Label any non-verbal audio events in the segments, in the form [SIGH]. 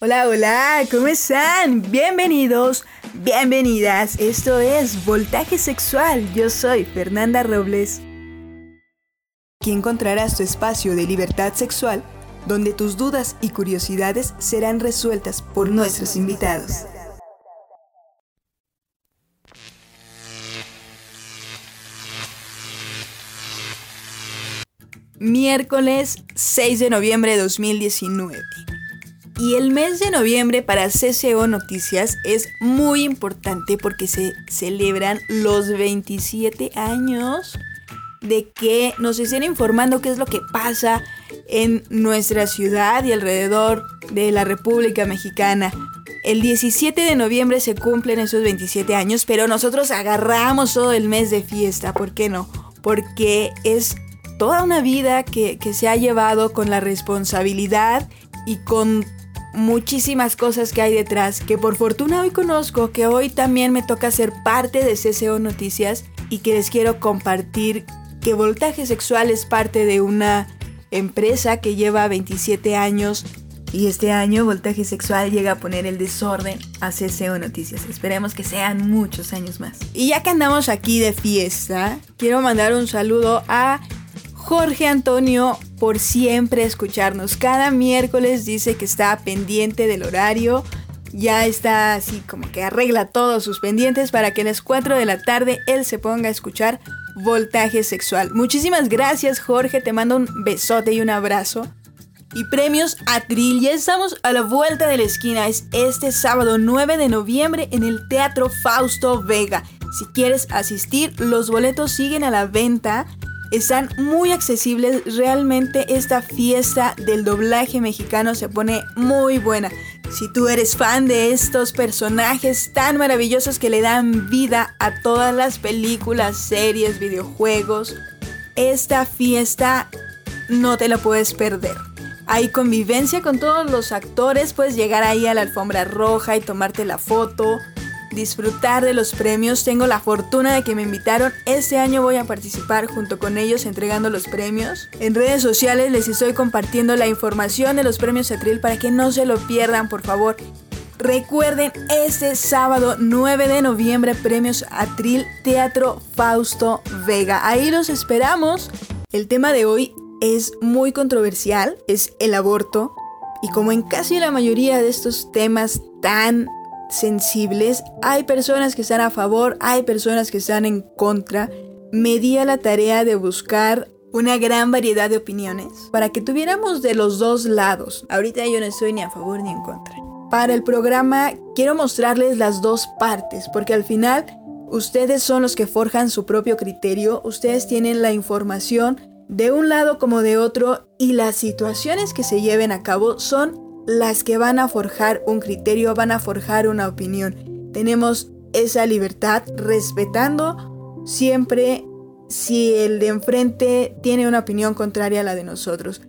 Hola, hola, ¿cómo están? Bienvenidos, bienvenidas. Esto es Voltaje Sexual. Yo soy Fernanda Robles. Aquí encontrarás tu espacio de libertad sexual, donde tus dudas y curiosidades serán resueltas por nuestros invitados. Miércoles 6 de noviembre de 2019. Y el mes de noviembre para CCO Noticias es muy importante porque se celebran los 27 años de que nos estén informando qué es lo que pasa en nuestra ciudad y alrededor de la República Mexicana. El 17 de noviembre se cumplen esos 27 años, pero nosotros agarramos todo el mes de fiesta. ¿Por qué no? Porque es toda una vida que, se ha llevado con la responsabilidad y con muchísimas cosas que hay detrás, que por fortuna hoy conozco, que hoy también me toca ser parte de CCO Noticias y que les quiero compartir que Voltaje Sexual es parte de una empresa que lleva 27 años y este año Voltaje Sexual llega a poner el desorden a CCO Noticias. Esperemos que sean muchos años más. Y ya que andamos aquí de fiesta, quiero mandar un saludo a Jorge Antonio por siempre escucharnos. Cada miércoles dice que está pendiente del horario. Ya está así como que arregla todos sus pendientes para que a las 4 de la tarde él se ponga a escuchar Voltaje Sexual. Muchísimas gracias Jorge, te mando un besote y un abrazo. Y premios Atril, ya estamos a la vuelta de la esquina. Es este sábado 9 de noviembre en el Teatro Fausto Vega. Si quieres asistir, los boletos siguen a la venta están muy accesibles. Realmente esta fiesta del doblaje mexicano se pone muy buena. Si tú eres fan de estos personajes tan maravillosos que le dan vida a todas las películas, series, videojuegos, esta fiesta no te la puedes perder. Hay convivencia con todos los actores, puedes llegar ahí a la alfombra roja y tomarte la foto disfrutar de los premios. Tengo la fortuna de que me invitaron. Este año voy a participar junto con ellos entregando los premios. En redes sociales les estoy compartiendo la información de los premios Atril para que no se lo pierdan, por favor. Recuerden, este sábado 9 de noviembre, premios Atril Teatro Fausto Vega. Ahí los esperamos. El tema de hoy es muy controversial, es el aborto. Y como en casi la mayoría de estos temas tan sensibles, hay personas que están a favor, hay personas que están en contra. Me di a la tarea de buscar una gran variedad de opiniones para que tuviéramos de los dos lados. Ahorita yo no estoy ni a favor ni en contra. Para el programa quiero mostrarles las dos partes porque al final ustedes son los que forjan su propio criterio, ustedes tienen la información de un lado como de otro y las situaciones que se lleven a cabo son las que van a forjar un criterio, van a forjar una opinión. Tenemos esa libertad respetando siempre si el de enfrente tiene una opinión contraria a la de nosotros.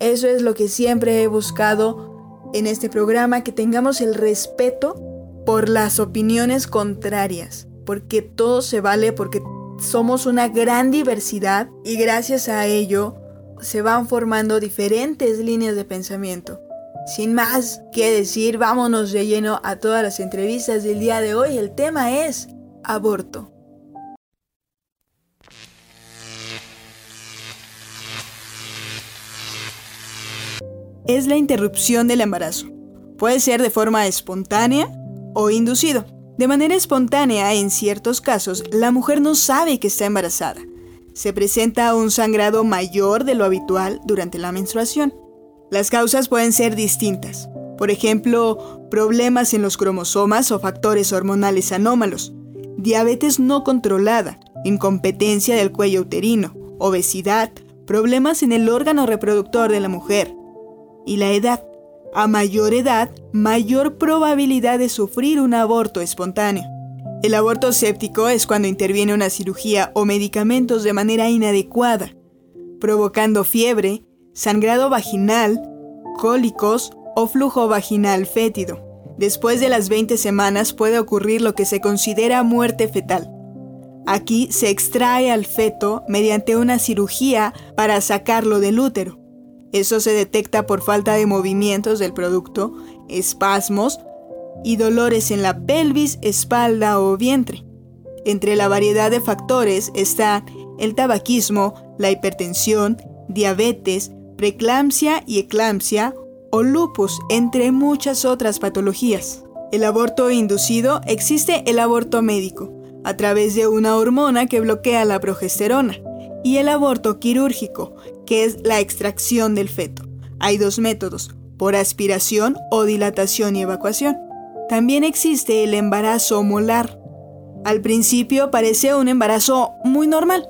Eso es lo que siempre he buscado en este programa, que tengamos el respeto por las opiniones contrarias, porque todo se vale, porque somos una gran diversidad y gracias a ello se van formando diferentes líneas de pensamiento. Sin más que decir, vámonos de lleno a todas las entrevistas del día de hoy. El tema es aborto. Es la interrupción del embarazo. Puede ser de forma espontánea o inducido. De manera espontánea, en ciertos casos, la mujer no sabe que está embarazada. Se presenta un sangrado mayor de lo habitual durante la menstruación. Las causas pueden ser distintas. Por ejemplo, problemas en los cromosomas o factores hormonales anómalos, diabetes no controlada, incompetencia del cuello uterino, obesidad, problemas en el órgano reproductor de la mujer y la edad. A mayor edad, mayor probabilidad de sufrir un aborto espontáneo. El aborto séptico es cuando interviene una cirugía o medicamentos de manera inadecuada, provocando fiebre, sangrado vaginal, cólicos o flujo vaginal fétido. Después de las 20 semanas puede ocurrir lo que se considera muerte fetal. Aquí se extrae al feto mediante una cirugía para sacarlo del útero. Eso se detecta por falta de movimientos del producto espasmos y dolores en la pelvis, espalda o vientre. Entre la variedad de factores está el tabaquismo, la hipertensión, diabetes, preeclampsia y eclampsia o lupus, entre muchas otras patologías. El aborto inducido existe el aborto médico, a través de una hormona que bloquea la progesterona, y el aborto quirúrgico, que es la extracción del feto. Hay dos métodos, por aspiración o dilatación y evacuación. También existe el embarazo molar. Al principio parece un embarazo muy normal,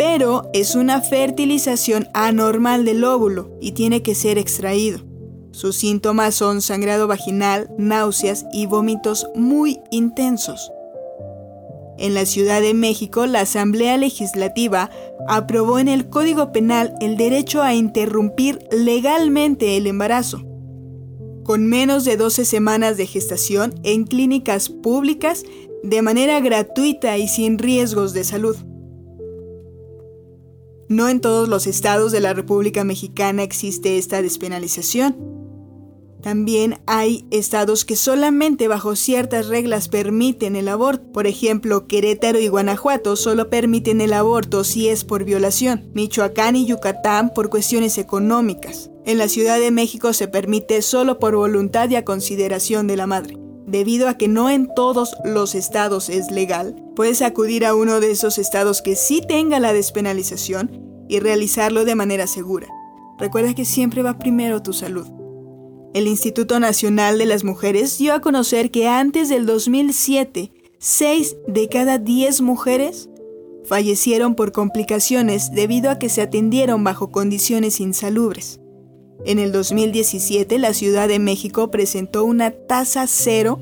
pero es una fertilización anormal del óvulo y tiene que ser extraído. Sus síntomas son sangrado vaginal, náuseas y vómitos muy intensos. En la Ciudad de México, la Asamblea Legislativa aprobó en el Código Penal el derecho a interrumpir legalmente el embarazo, con menos de 12 semanas de gestación en clínicas públicas de manera gratuita y sin riesgos de salud. No en todos los estados de la República Mexicana existe esta despenalización. También hay estados que solamente bajo ciertas reglas permiten el aborto. Por ejemplo, Querétaro y Guanajuato solo permiten el aborto si es por violación. Michoacán y Yucatán por cuestiones económicas. En la Ciudad de México se permite solo por voluntad y a consideración de la madre. Debido a que no en todos los estados es legal, puedes acudir a uno de esos estados que sí tenga la despenalización y realizarlo de manera segura. Recuerda que siempre va primero tu salud. El Instituto Nacional de las Mujeres dio a conocer que antes del 2007, 6 de cada 10 mujeres fallecieron por complicaciones debido a que se atendieron bajo condiciones insalubres. En el 2017, la Ciudad de México presentó una tasa cero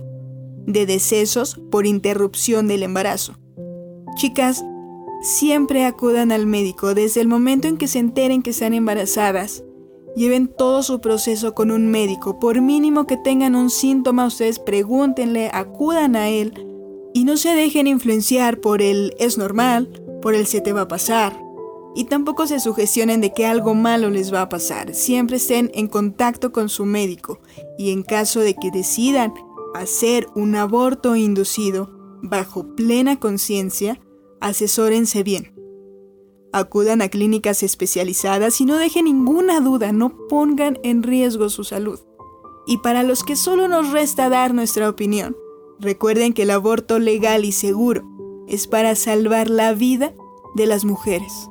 de decesos por interrupción del embarazo. Chicas, siempre acudan al médico desde el momento en que se enteren que están embarazadas. Lleven todo su proceso con un médico. Por mínimo que tengan un síntoma, ustedes pregúntenle, acudan a él y no se dejen influenciar por el es normal, por el se te va a pasar y tampoco se sugestionen de que algo malo les va a pasar. Siempre estén en contacto con su médico y en caso de que decidan hacer un aborto inducido bajo plena conciencia, asesórense bien. Acudan a clínicas especializadas y no dejen ninguna duda, no pongan en riesgo su salud. Y para los que solo nos resta dar nuestra opinión, recuerden que el aborto legal y seguro es para salvar la vida de las mujeres.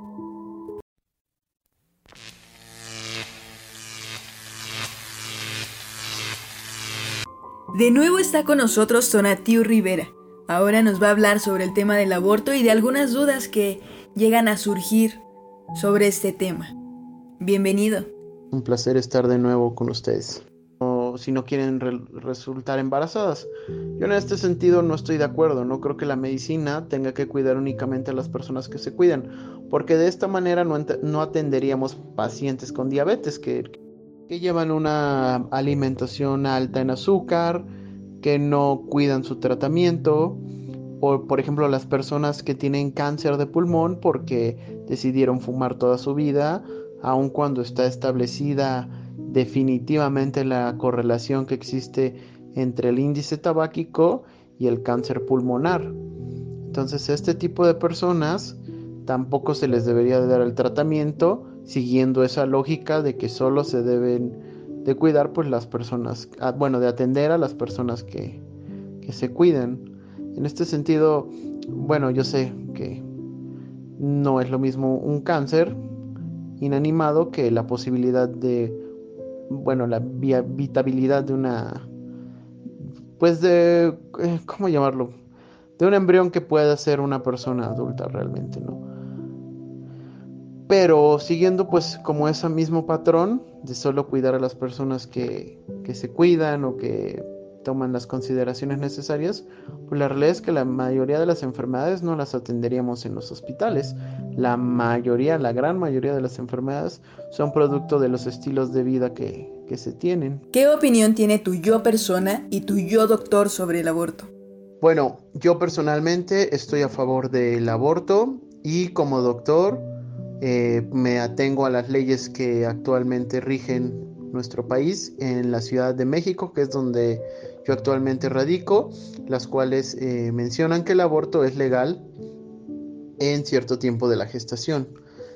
De nuevo está con nosotros Tonatiu Rivera. Ahora nos va a hablar sobre el tema del aborto y de algunas dudas que llegan a surgir sobre este tema. Bienvenido. Un placer estar de nuevo con ustedes. Si no quieren resultar embarazadas. Yo en este sentido no estoy de acuerdo. No creo que la medicina tenga que cuidar únicamente a las personas que se cuidan. Porque de esta manera no, no atenderíamos pacientes con diabetes que que llevan una alimentación alta en azúcar, que no cuidan su tratamiento, o por ejemplo las personas que tienen cáncer de pulmón porque decidieron fumar toda su vida, aun cuando está establecida definitivamente la correlación que existe entre el índice tabáquico y el cáncer pulmonar. Entonces, este tipo de personas tampoco se les debería dar el tratamiento siguiendo esa lógica de que solo se deben de cuidar pues las personas, ah, bueno, de atender a las personas que, que se cuiden. En este sentido, bueno, yo sé que no es lo mismo un cáncer inanimado que la posibilidad de, bueno, la habitabilidad de una, pues de, eh, ¿cómo llamarlo? De un embrión que pueda ser una persona adulta realmente, ¿no? Pero siguiendo pues como ese mismo patrón de solo cuidar a las personas que, que, se cuidan o que toman las consideraciones necesarias, pues la realidad es que la mayoría de las enfermedades no las atenderíamos en los hospitales. La mayoría, la gran mayoría de las enfermedades son producto de los estilos de vida que, que se tienen. ¿Qué opinión tiene tu yo persona y tu yo doctor sobre el aborto? Bueno, yo personalmente estoy a favor del aborto y como doctor eh, me atengo a las leyes que actualmente rigen nuestro país, en la Ciudad de México, que es donde yo actualmente radico, las cuales eh, mencionan que el aborto es legal en cierto tiempo de la gestación.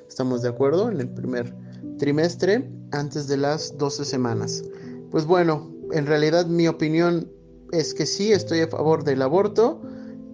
¿Estamos de acuerdo? En el primer trimestre, antes de las 12 semanas. Pues bueno, en realidad mi opinión es que sí, estoy a favor del aborto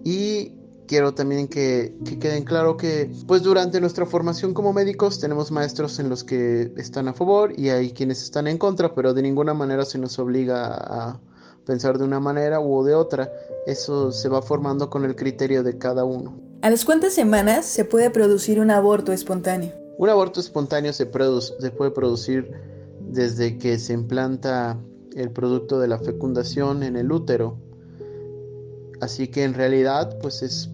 y quiero también que, queden claro que pues durante nuestra formación como médicos tenemos maestros en los que están a favor y hay quienes están en contra, pero de ninguna manera se nos obliga a pensar de una manera u de otra. Eso se va formando con el criterio de cada uno. ¿A las cuántas semanas se puede producir un aborto espontáneo? Un aborto espontáneo se, se puede producir desde que se implanta el producto de la fecundación en el útero. Así que en realidad pues es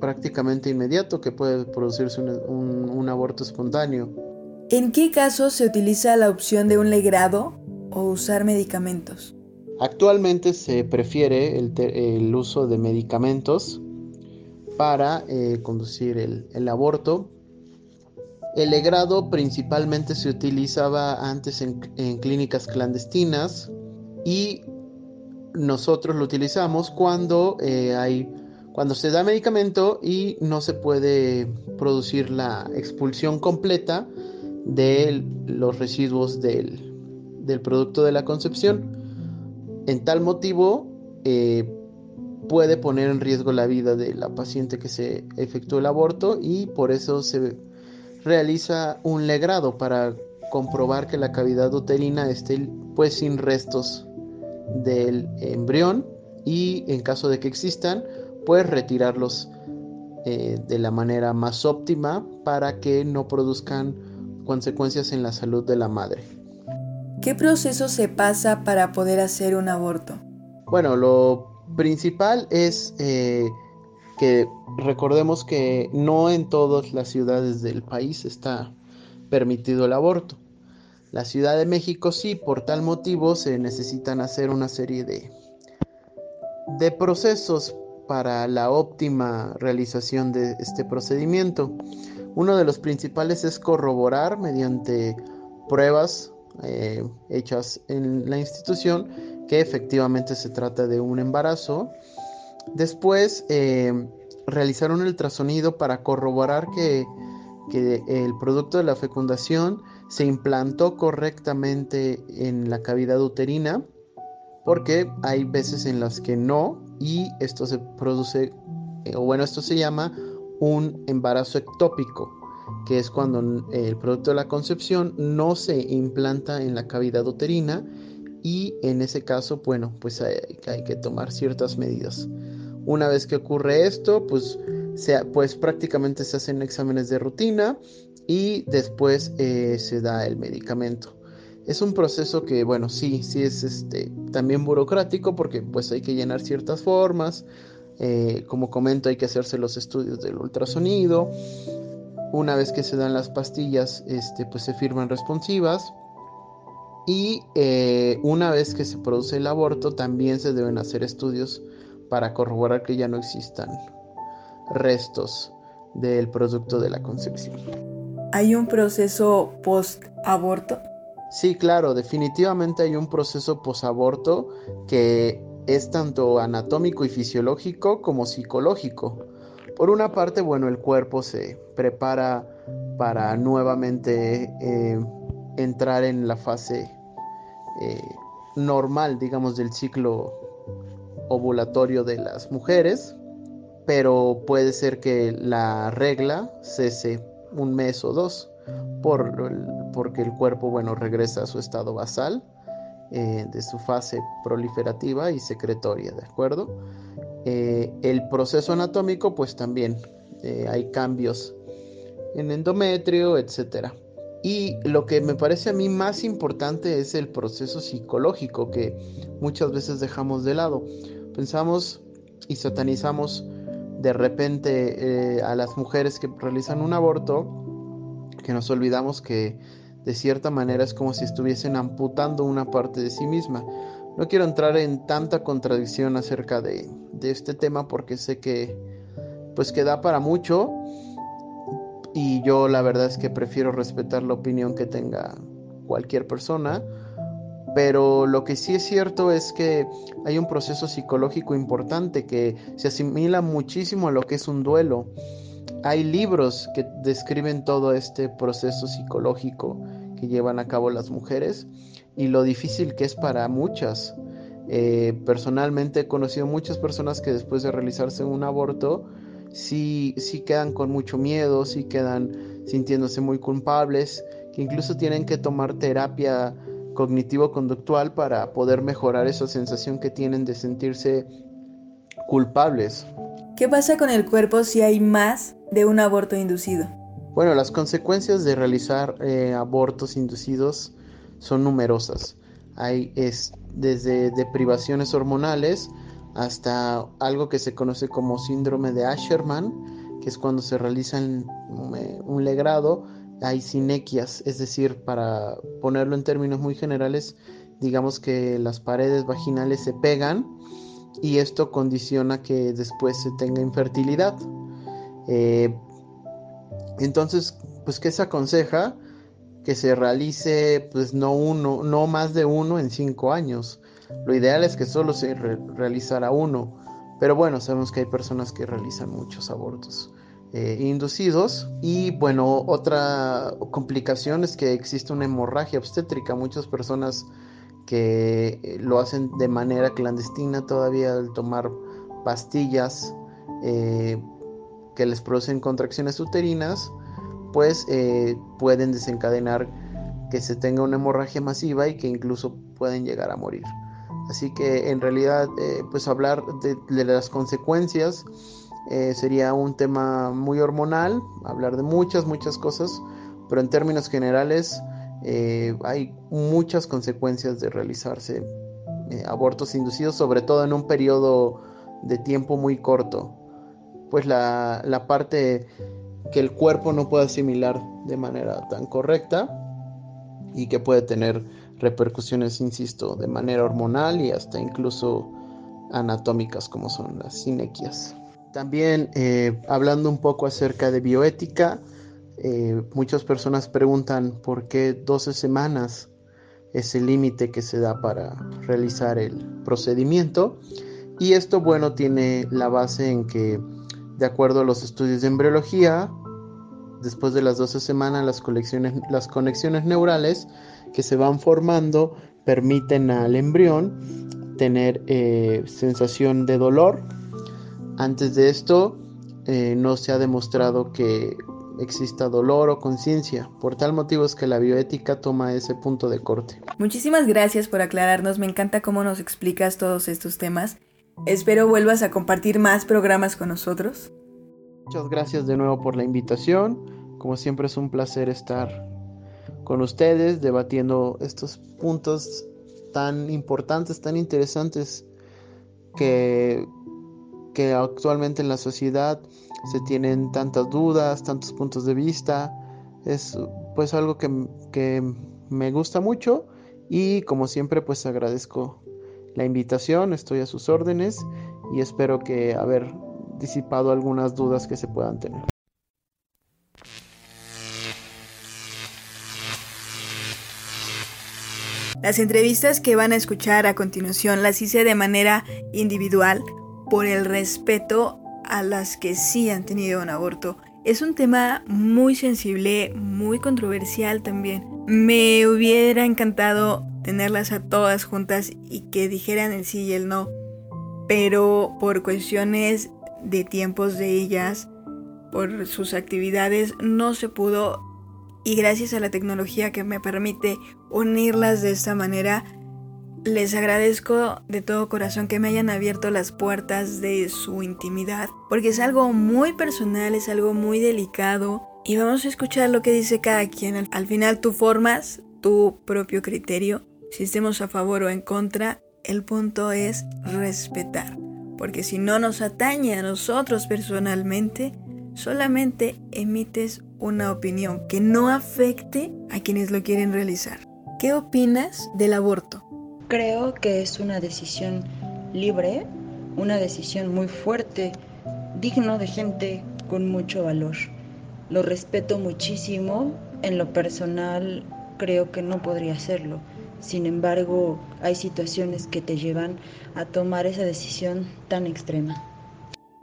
prácticamente inmediato que puede producirse un, aborto espontáneo. ¿En qué casos se utiliza la opción de un legrado o usar medicamentos? Actualmente se prefiere el, uso de medicamentos para eh, conducir el, aborto. El legrado principalmente se utilizaba antes en, en clínicas clandestinas y nosotros lo utilizamos cuando eh, hay cuando se da medicamento y no se puede producir la expulsión completa de los residuos del, producto de la concepción. En tal motivo eh, puede poner en riesgo la vida de la paciente que se efectuó el aborto y por eso se realiza un legrado para comprobar que la cavidad uterina esté pues sin restos del embrión y en caso de que existan puedes retirarlos eh, de la manera más óptima para que no produzcan consecuencias en la salud de la madre. ¿Qué proceso se pasa para poder hacer un aborto? Bueno, lo principal es eh, que recordemos que no en todas las ciudades del país está permitido el aborto. La Ciudad de México sí, por tal motivo se necesitan hacer una serie de, de procesos para la óptima realización de este procedimiento. Uno de los principales es corroborar mediante pruebas eh, hechas en la institución que efectivamente se trata de un embarazo. Después, eh, realizar un ultrasonido para corroborar que, que el producto de la fecundación se implantó correctamente en la cavidad uterina porque hay veces en las que no y esto se produce, eh, o bueno, esto se llama un embarazo ectópico, que es cuando el producto de la concepción no se implanta en la cavidad uterina y en ese caso, bueno, pues hay, que tomar ciertas medidas. Una vez que ocurre esto, pues, pues prácticamente se hacen exámenes de rutina y después eh, se da el medicamento. Es un proceso que, bueno, sí, sí es este, también burocrático porque pues hay que llenar ciertas formas. Eh, como comento, hay que hacerse los estudios del ultrasonido. Una vez que se dan las pastillas, este, pues se firman responsivas. Y eh, una vez que se produce el aborto, también se deben hacer estudios para corroborar que ya no existan restos del producto de la concepción. ¿Hay un proceso post-aborto? Sí, claro, definitivamente hay un proceso posaborto que es tanto anatómico y fisiológico como psicológico. Por una parte, bueno, el cuerpo se prepara para nuevamente eh, entrar en la fase eh, normal, digamos, del ciclo ovulatorio de las mujeres, pero puede ser que la regla cese un mes o dos por, porque el cuerpo, bueno, regresa a su estado basal eh, de su fase proliferativa y secretoria, ¿de acuerdo? Eh, el proceso anatómico, pues también eh, hay cambios en endometrio, etcétera. Y lo que me parece a mí más importante es el proceso psicológico que muchas veces dejamos de lado. Pensamos y satanizamos de repente a las mujeres que realizan un aborto que nos olvidamos que de cierta manera es como si estuviesen amputando una parte de sí misma. No quiero entrar en tanta contradicción acerca de, este tema porque sé que pues que da para mucho y yo la verdad es que prefiero respetar la opinión que tenga cualquier persona, pero lo que sí es cierto es que hay un proceso psicológico importante que se asimila muchísimo a lo que es un duelo. Hay libros que describen todo este proceso psicológico que llevan a cabo las mujeres y lo difícil que es para muchas. Eh, personalmente he conocido muchas personas que después de realizarse un aborto sí, sí quedan con mucho miedo, sí quedan sintiéndose muy culpables, que incluso tienen que tomar terapia cognitivo-conductual para poder mejorar esa sensación que tienen de sentirse culpables. ¿Qué pasa con el cuerpo si hay más de un aborto inducido? Bueno, las consecuencias de realizar eh, abortos inducidos son numerosas. Hay es, desde deprivaciones hormonales hasta algo que se conoce como síndrome de Asherman, que es cuando se realiza eh, un legrado, hay sinequias, es decir, para ponerlo en términos muy generales, digamos que las paredes vaginales se pegan y esto condiciona que después se tenga infertilidad. Eh, entonces, pues, ¿qué se aconseja? Que se realice, pues, no uno, no más de uno en cinco años. Lo ideal es que solo se realizara uno, pero bueno, sabemos que hay personas que realizan muchos abortos. Eh, inducidos. Y bueno, otra complicación es que existe una hemorragia obstétrica. Muchas personas que eh, lo hacen de manera clandestina todavía al tomar pastillas que les producen contracciones uterinas, pues pueden desencadenar que se tenga una hemorragia masiva y que incluso pueden llegar a morir. Así que en realidad, pues hablar de las consecuencias eh, sería un tema muy hormonal, hablar de muchas, muchas cosas, pero en términos generales eh, hay muchas consecuencias de realizarse eh, abortos inducidos, sobre todo en un periodo de tiempo muy corto, pues la, la parte que el cuerpo no puede asimilar de manera tan correcta y que puede tener repercusiones, insisto, de manera hormonal y hasta incluso anatómicas como son las sinequias. También eh, hablando un poco acerca de bioética, eh, muchas personas preguntan por qué 12 semanas es el límite que se da para realizar el procedimiento. Y esto, bueno, tiene la base en que, de acuerdo a los estudios de embriología, después de las 12 semanas, las, las conexiones neurales que se van formando permiten al embrión tener eh, sensación de dolor antes de esto, eh, no se ha demostrado que exista dolor o conciencia. Por tal motivo es que la bioética toma ese punto de corte. Muchísimas gracias por aclararnos, me encanta cómo nos explicas todos estos temas. Espero vuelvas a compartir más programas con nosotros. Muchas gracias de nuevo por la invitación. Como siempre es un placer estar con ustedes debatiendo estos puntos tan importantes, tan interesantes que que actualmente en la sociedad se tienen tantas dudas, tantos puntos de vista. Es pues algo que, que me gusta mucho y como siempre pues agradezco la invitación, estoy a sus órdenes y espero que haber disipado algunas dudas que se puedan tener. Las entrevistas que van a escuchar a continuación las hice de manera individual por el respeto a las que sí han tenido un aborto. Es un tema muy sensible, muy controversial también. Me hubiera encantado tenerlas a todas juntas y que dijeran el sí y el no, pero por cuestiones de tiempos de ellas, por sus actividades, no se pudo. Y gracias a la tecnología que me permite unirlas de esta manera, les agradezco de todo corazón que me hayan abierto las puertas de su intimidad, porque es algo muy personal, es algo muy delicado. Y vamos a escuchar lo que dice cada quien. Al final tú formas tu propio criterio, si estemos a favor o en contra, el punto es respetar, porque si no nos atañe a nosotros personalmente, solamente emites una opinión que no afecte a quienes lo quieren realizar. ¿Qué opinas del aborto? Creo que es una decisión libre, una decisión muy fuerte, digno de gente con mucho valor. Lo respeto muchísimo, en lo personal creo que no podría hacerlo. Sin embargo, hay situaciones que te llevan a tomar esa decisión tan extrema.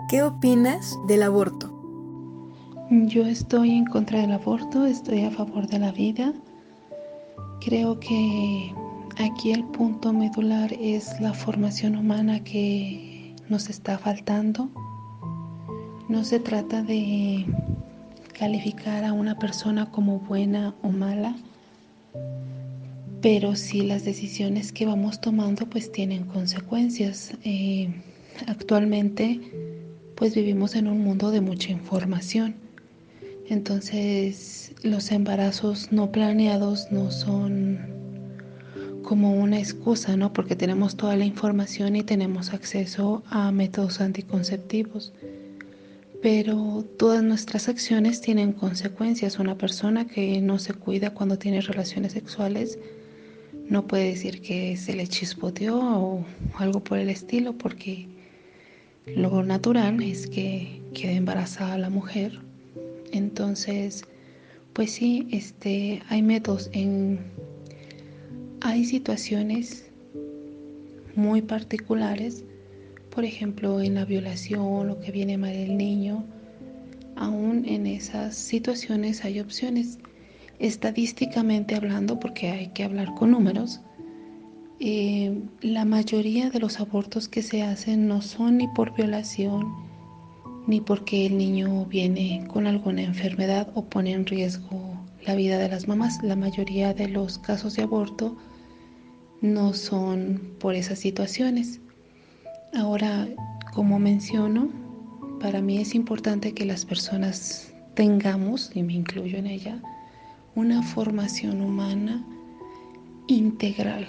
¿Qué opinas del aborto? Yo estoy en contra del aborto, estoy a favor de la vida. Creo que aquí el punto medular es la formación humana que nos está faltando. No se trata de calificar a una persona como buena o mala, pero sí las decisiones que vamos tomando pues tienen consecuencias. Eh, actualmente pues vivimos en un mundo de mucha información, entonces los embarazos no planeados no son como una excusa, ¿no? Porque tenemos toda la información y tenemos acceso a métodos anticonceptivos pero todas nuestras acciones tienen consecuencias. Una persona que no se cuida cuando tiene relaciones sexuales no puede decir que se le chispoteó o algo por el estilo, porque lo natural es que quede embarazada la mujer. Entonces, pues sí, este, hay métodos en, hay situaciones muy particulares por ejemplo, en la violación o que viene mal el niño, aún en esas situaciones hay opciones. Estadísticamente hablando, porque hay que hablar con números, eh, la mayoría de los abortos que se hacen no son ni por violación, ni porque el niño viene con alguna enfermedad o pone en riesgo la vida de las mamás. La mayoría de los casos de aborto no son por esas situaciones. Ahora, como menciono, para mí es importante que las personas tengamos, y me incluyo en ella, una formación humana integral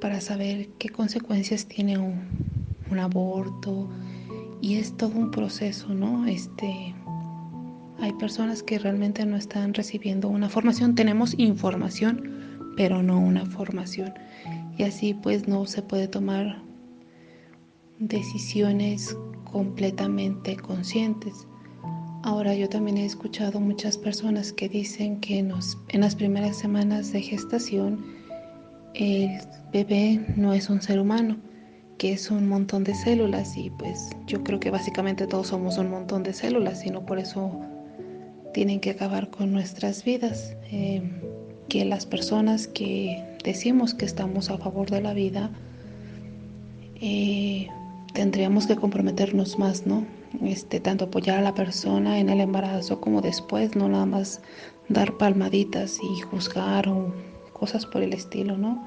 para saber qué consecuencias tiene un, aborto y es todo un proceso, ¿no? Este, hay personas que realmente no están recibiendo una formación, tenemos información, pero no una formación y así pues no se puede tomar decisiones completamente conscientes. Ahora yo también he escuchado muchas personas que dicen que en, las primeras semanas de gestación el bebé no es un ser humano, que es un montón de células y pues yo creo que básicamente todos somos un montón de células y no por eso tienen que acabar con nuestras vidas. Eh, que las personas que decimos que estamos a favor de la vida eh, tendríamos que comprometernos más, ¿no? Este, tanto apoyar a la persona en el embarazo como después, no nada más dar palmaditas y juzgar o cosas por el estilo, ¿no?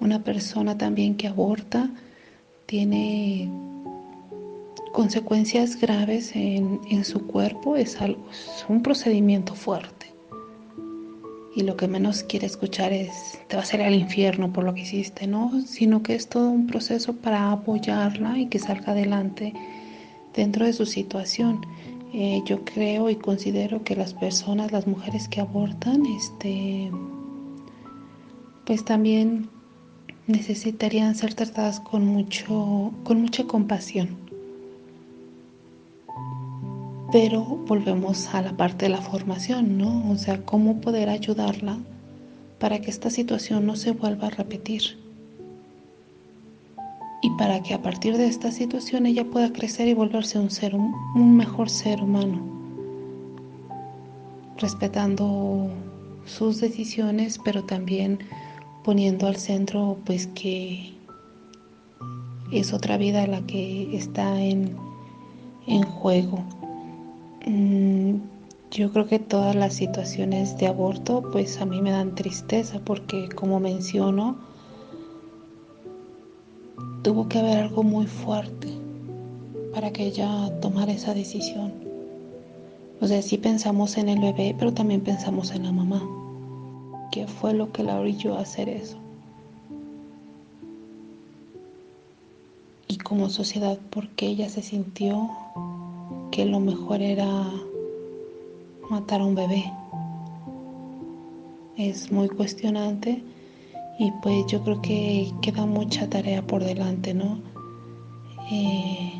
Una persona también que aborta tiene consecuencias graves en, en su cuerpo, es, algo, un procedimiento fuerte y lo que menos quiere escuchar es te va a ser al infierno por lo que hiciste, ¿no? Sino que es todo un proceso para apoyarla y que salga adelante dentro de su situación. Eh, yo creo y considero que las personas, las mujeres que abortan, este, pues también necesitarían ser tratadas con mucho, con mucha compasión pero volvemos a la parte de la formación, ¿no? O sea, cómo poder ayudarla para que esta situación no se vuelva a repetir. Y para que a partir de esta situación ella pueda crecer y volverse un ser, un mejor ser humano, respetando sus decisiones, pero también poniendo al centro pues que es otra vida la que está en, en juego. Mm, yo creo que todas las situaciones de aborto pues a mí me dan tristeza porque como menciono tuvo que haber algo muy fuerte para que ella tomara esa decisión. O sea, sí pensamos en el bebé, pero también pensamos en la mamá. ¿Qué fue lo que la orilló a hacer eso? Y como sociedad, ¿por qué ella se sintió que lo mejor era matar a un bebé. Es muy cuestionante y pues yo creo que queda mucha tarea por delante, ¿no? Eh,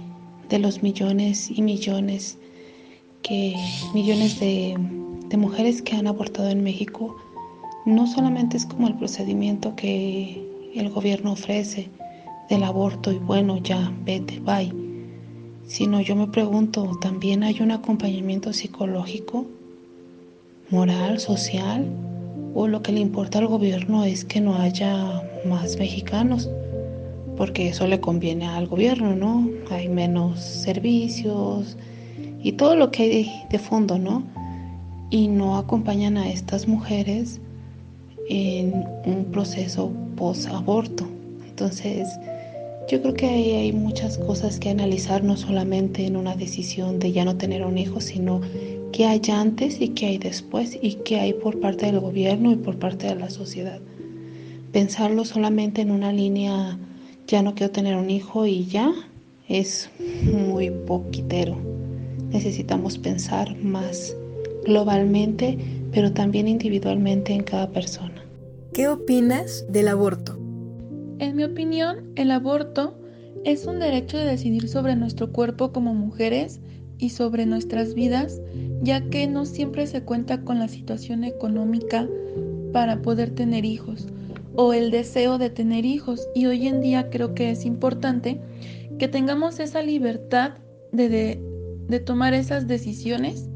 de los millones y millones que millones de, de mujeres que han abortado en México, no solamente es como el procedimiento que el gobierno ofrece del aborto y bueno, ya, vete, bye, sino yo me pregunto, ¿también hay un acompañamiento psicológico, moral, social? ¿O lo que le importa al gobierno es que no haya más mexicanos? Porque eso le conviene al gobierno, ¿no? Hay menos servicios y todo lo que hay de fondo, ¿no? Y no acompañan a estas mujeres en un proceso post-aborto. Entonces, yo creo que ahí hay muchas cosas que analizar, no solamente en una decisión de ya no tener un hijo, sino qué hay antes y qué hay después y qué hay por parte del gobierno y por parte de la sociedad. Pensarlo solamente en una línea, ya no quiero tener un hijo y ya, es muy poquitero. Necesitamos pensar más globalmente, pero también individualmente en cada persona. ¿Qué opinas del aborto? En mi opinión, el aborto es un derecho de decidir sobre nuestro cuerpo como mujeres y sobre nuestras vidas, ya que no siempre se cuenta con la situación económica para poder tener hijos o el deseo de tener hijos. Y hoy en día creo que es importante que tengamos esa libertad de, de, tomar esas decisiones,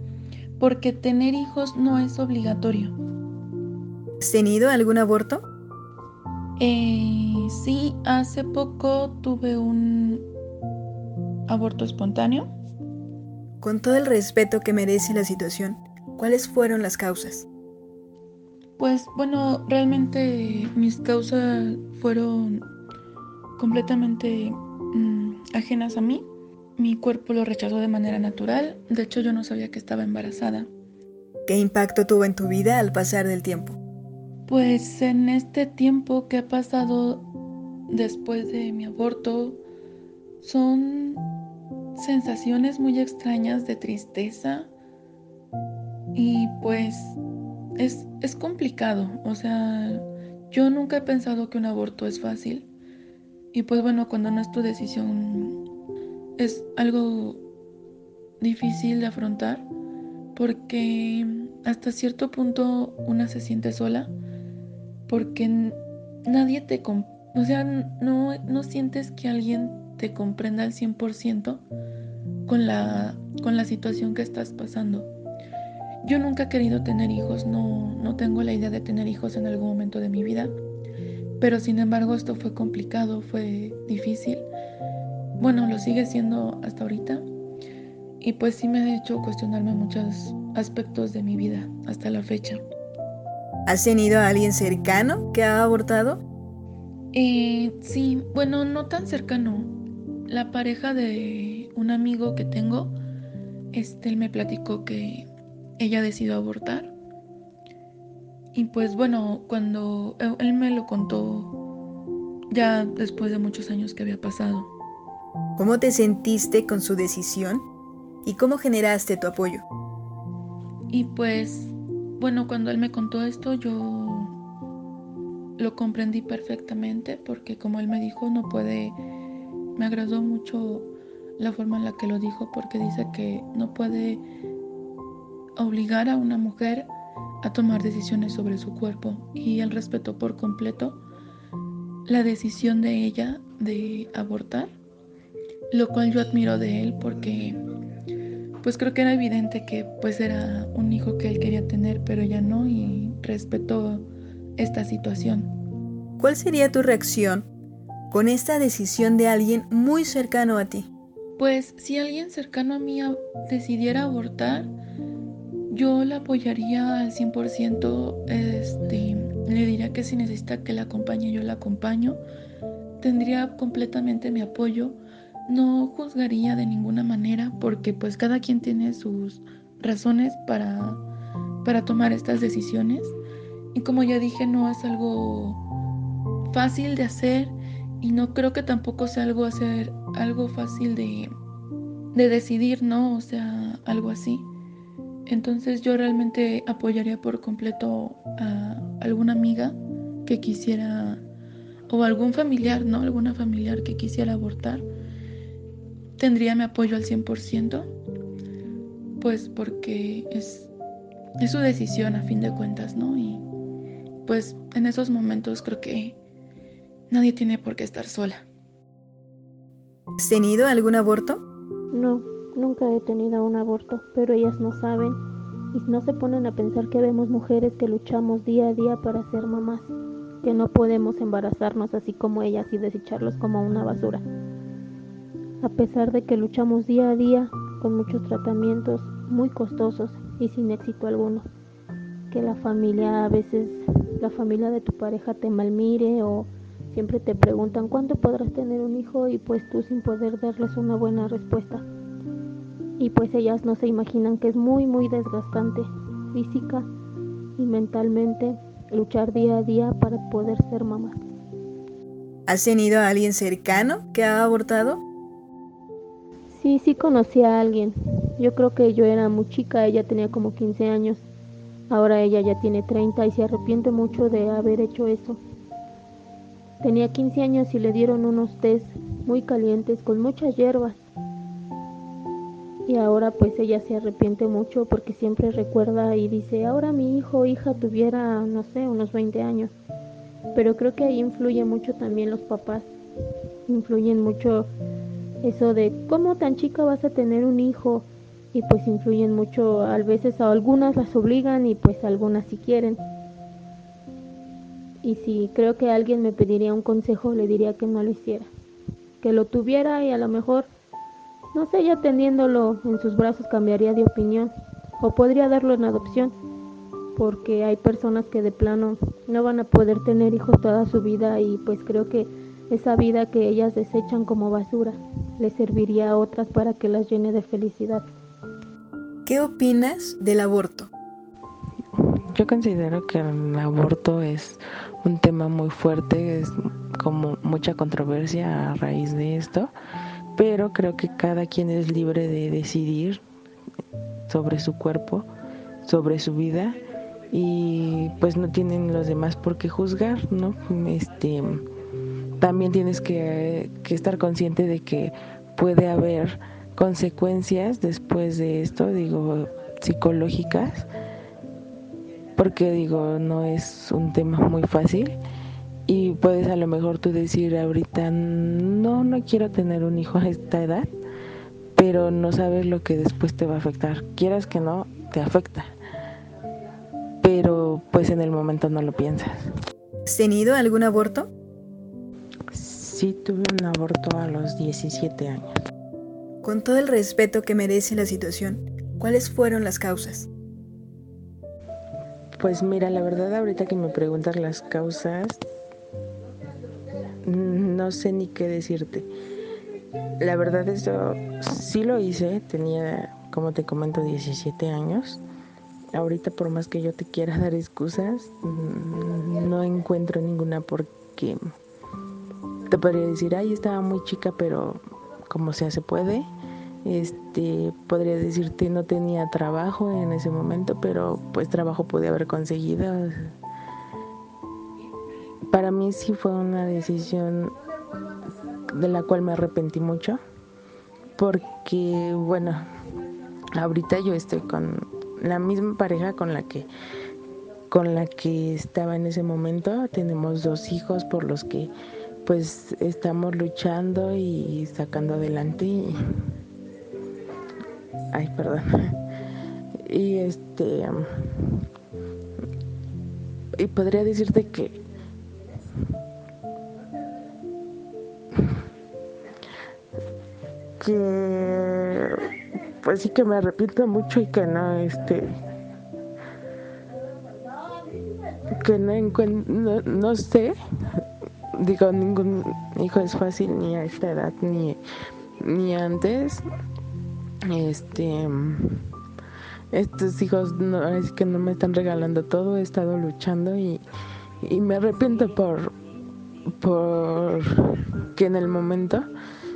porque tener hijos no es obligatorio. ¿Has tenido algún aborto? Eh, sí, hace poco tuve un aborto espontáneo. Con todo el respeto que merece la situación, ¿cuáles fueron las causas? Pues bueno, realmente mis causas fueron completamente mm, ajenas a mí. Mi cuerpo lo rechazó de manera natural. De hecho, yo no sabía que estaba embarazada. ¿Qué impacto tuvo en tu vida al pasar del tiempo? Pues en este tiempo que ha pasado después de mi aborto son sensaciones muy extrañas de tristeza y pues es, es complicado. O sea, yo nunca he pensado que un aborto es fácil y pues bueno, cuando no es tu decisión es algo difícil de afrontar porque hasta cierto punto una se siente sola porque nadie te... O sea, no, no sientes que alguien te comprenda al 100% con la, con la situación que estás pasando. Yo nunca he querido tener hijos, no, no tengo la idea de tener hijos en algún momento de mi vida, pero sin embargo esto fue complicado, fue difícil. Bueno, lo sigue siendo hasta ahorita y pues sí me ha hecho cuestionarme muchos aspectos de mi vida hasta la fecha. ¿Has tenido a alguien cercano que ha abortado? Eh, sí, bueno, no tan cercano. La pareja de un amigo que tengo, este, él me platicó que ella decidió abortar. Y pues bueno, cuando él me lo contó ya después de muchos años que había pasado. ¿Cómo te sentiste con su decisión y cómo generaste tu apoyo? Y pues bueno, cuando él me contó esto yo lo comprendí perfectamente porque como él me dijo no puede, me agradó mucho la forma en la que lo dijo porque dice que no puede obligar a una mujer a tomar decisiones sobre su cuerpo y él respetó por completo la decisión de ella de abortar, lo cual yo admiro de él porque pues creo que era evidente que pues era un hijo que él quería tener, pero ya no y respetó esta situación. ¿Cuál sería tu reacción con esta decisión de alguien muy cercano a ti? Pues si alguien cercano a mí decidiera abortar, yo la apoyaría al 100%, este, le diría que si necesita que la acompañe, yo la acompaño. Tendría completamente mi apoyo no juzgaría de ninguna manera porque pues cada quien tiene sus razones para, para tomar estas decisiones. Y como ya dije, no es algo fácil de hacer y no creo que tampoco sea algo hacer algo fácil de, de decidir, ¿no? O sea, algo así. Entonces yo realmente apoyaría por completo a alguna amiga que quisiera, o algún familiar, ¿no? Alguna familiar que quisiera abortar tendría mi apoyo al 100%, pues porque es, es su decisión a fin de cuentas, ¿no? Y pues en esos momentos creo que nadie tiene por qué estar sola. ¿Has tenido algún aborto? No, nunca he tenido un aborto, pero ellas no saben y no se ponen a pensar que vemos mujeres que luchamos día a día para ser mamás, que no podemos embarazarnos así como ellas y desecharlos como una basura. A pesar de que luchamos día a día con muchos tratamientos muy costosos y sin éxito alguno, que la familia a veces, la familia de tu pareja te malmire o siempre te preguntan cuándo podrás tener un hijo y pues tú sin poder darles una buena respuesta y pues ellas no se imaginan que es muy muy desgastante física y mentalmente luchar día a día para poder ser mamá. ¿Has tenido a alguien cercano que ha abortado? Sí, sí conocí a alguien. Yo creo que yo era muy chica, ella tenía como 15 años. Ahora ella ya tiene 30 y se arrepiente mucho de haber hecho eso. Tenía 15 años y le dieron unos test muy calientes con muchas hierbas y ahora pues ella se arrepiente mucho porque siempre recuerda y dice, ahora mi hijo o hija tuviera, no sé, unos 20 años. Pero creo que ahí influye mucho también los papás, influyen mucho eso de cómo tan chica vas a tener un hijo y pues influyen mucho, a veces a algunas las obligan y pues algunas si quieren. Y si creo que alguien me pediría un consejo, le diría que no lo hiciera, que lo tuviera y a lo mejor no sé, ya teniéndolo en sus brazos cambiaría de opinión o podría darlo en adopción, porque hay personas que de plano no van a poder tener hijos toda su vida y pues creo que esa vida que ellas desechan como basura le serviría a otras para que las llene de felicidad. ¿Qué opinas del aborto? Yo considero que el aborto es un tema muy fuerte, es como mucha controversia a raíz de esto pero creo que cada quien es libre de decidir sobre su cuerpo, sobre su vida y pues no tienen los demás por qué juzgar, ¿no? Este también tienes que, que estar consciente de que puede haber consecuencias después de esto, digo, psicológicas, porque digo, no es un tema muy fácil y puedes a lo mejor tú decir ahorita, no, no quiero tener un hijo a esta edad, pero no sabes lo que después te va a afectar. Quieras que no, te afecta. Pero pues en el momento no lo piensas. ¿Has tenido algún aborto? Sí, tuve un aborto a los 17 años. Con todo el respeto que merece la situación, ¿cuáles fueron las causas? Pues mira, la verdad ahorita que me preguntas las causas, no sé ni qué decirte. La verdad eso sí lo hice, tenía, como te comento, 17 años. Ahorita por más que yo te quiera [LAUGHS] dar excusas, no encuentro ninguna porque te podría decir, ay, estaba muy chica, pero como sea se puede. Este, podría decirte no tenía trabajo en ese momento, pero pues trabajo podía haber conseguido. Para mí sí fue una decisión de la cual me arrepentí mucho, porque bueno, ahorita yo estoy con la misma pareja con la que con la que estaba en ese momento, tenemos dos hijos por los que pues estamos luchando y sacando adelante ay, perdón. [LAUGHS] Y este y podría decirte que que pues sí que me arrepiento mucho y que no este que no encuentro no, sé digo ningún hijo es fácil ni a esta edad ni ni antes este estos hijos no es que no me están regalando todo he estado luchando y, y me arrepiento por por que en el momento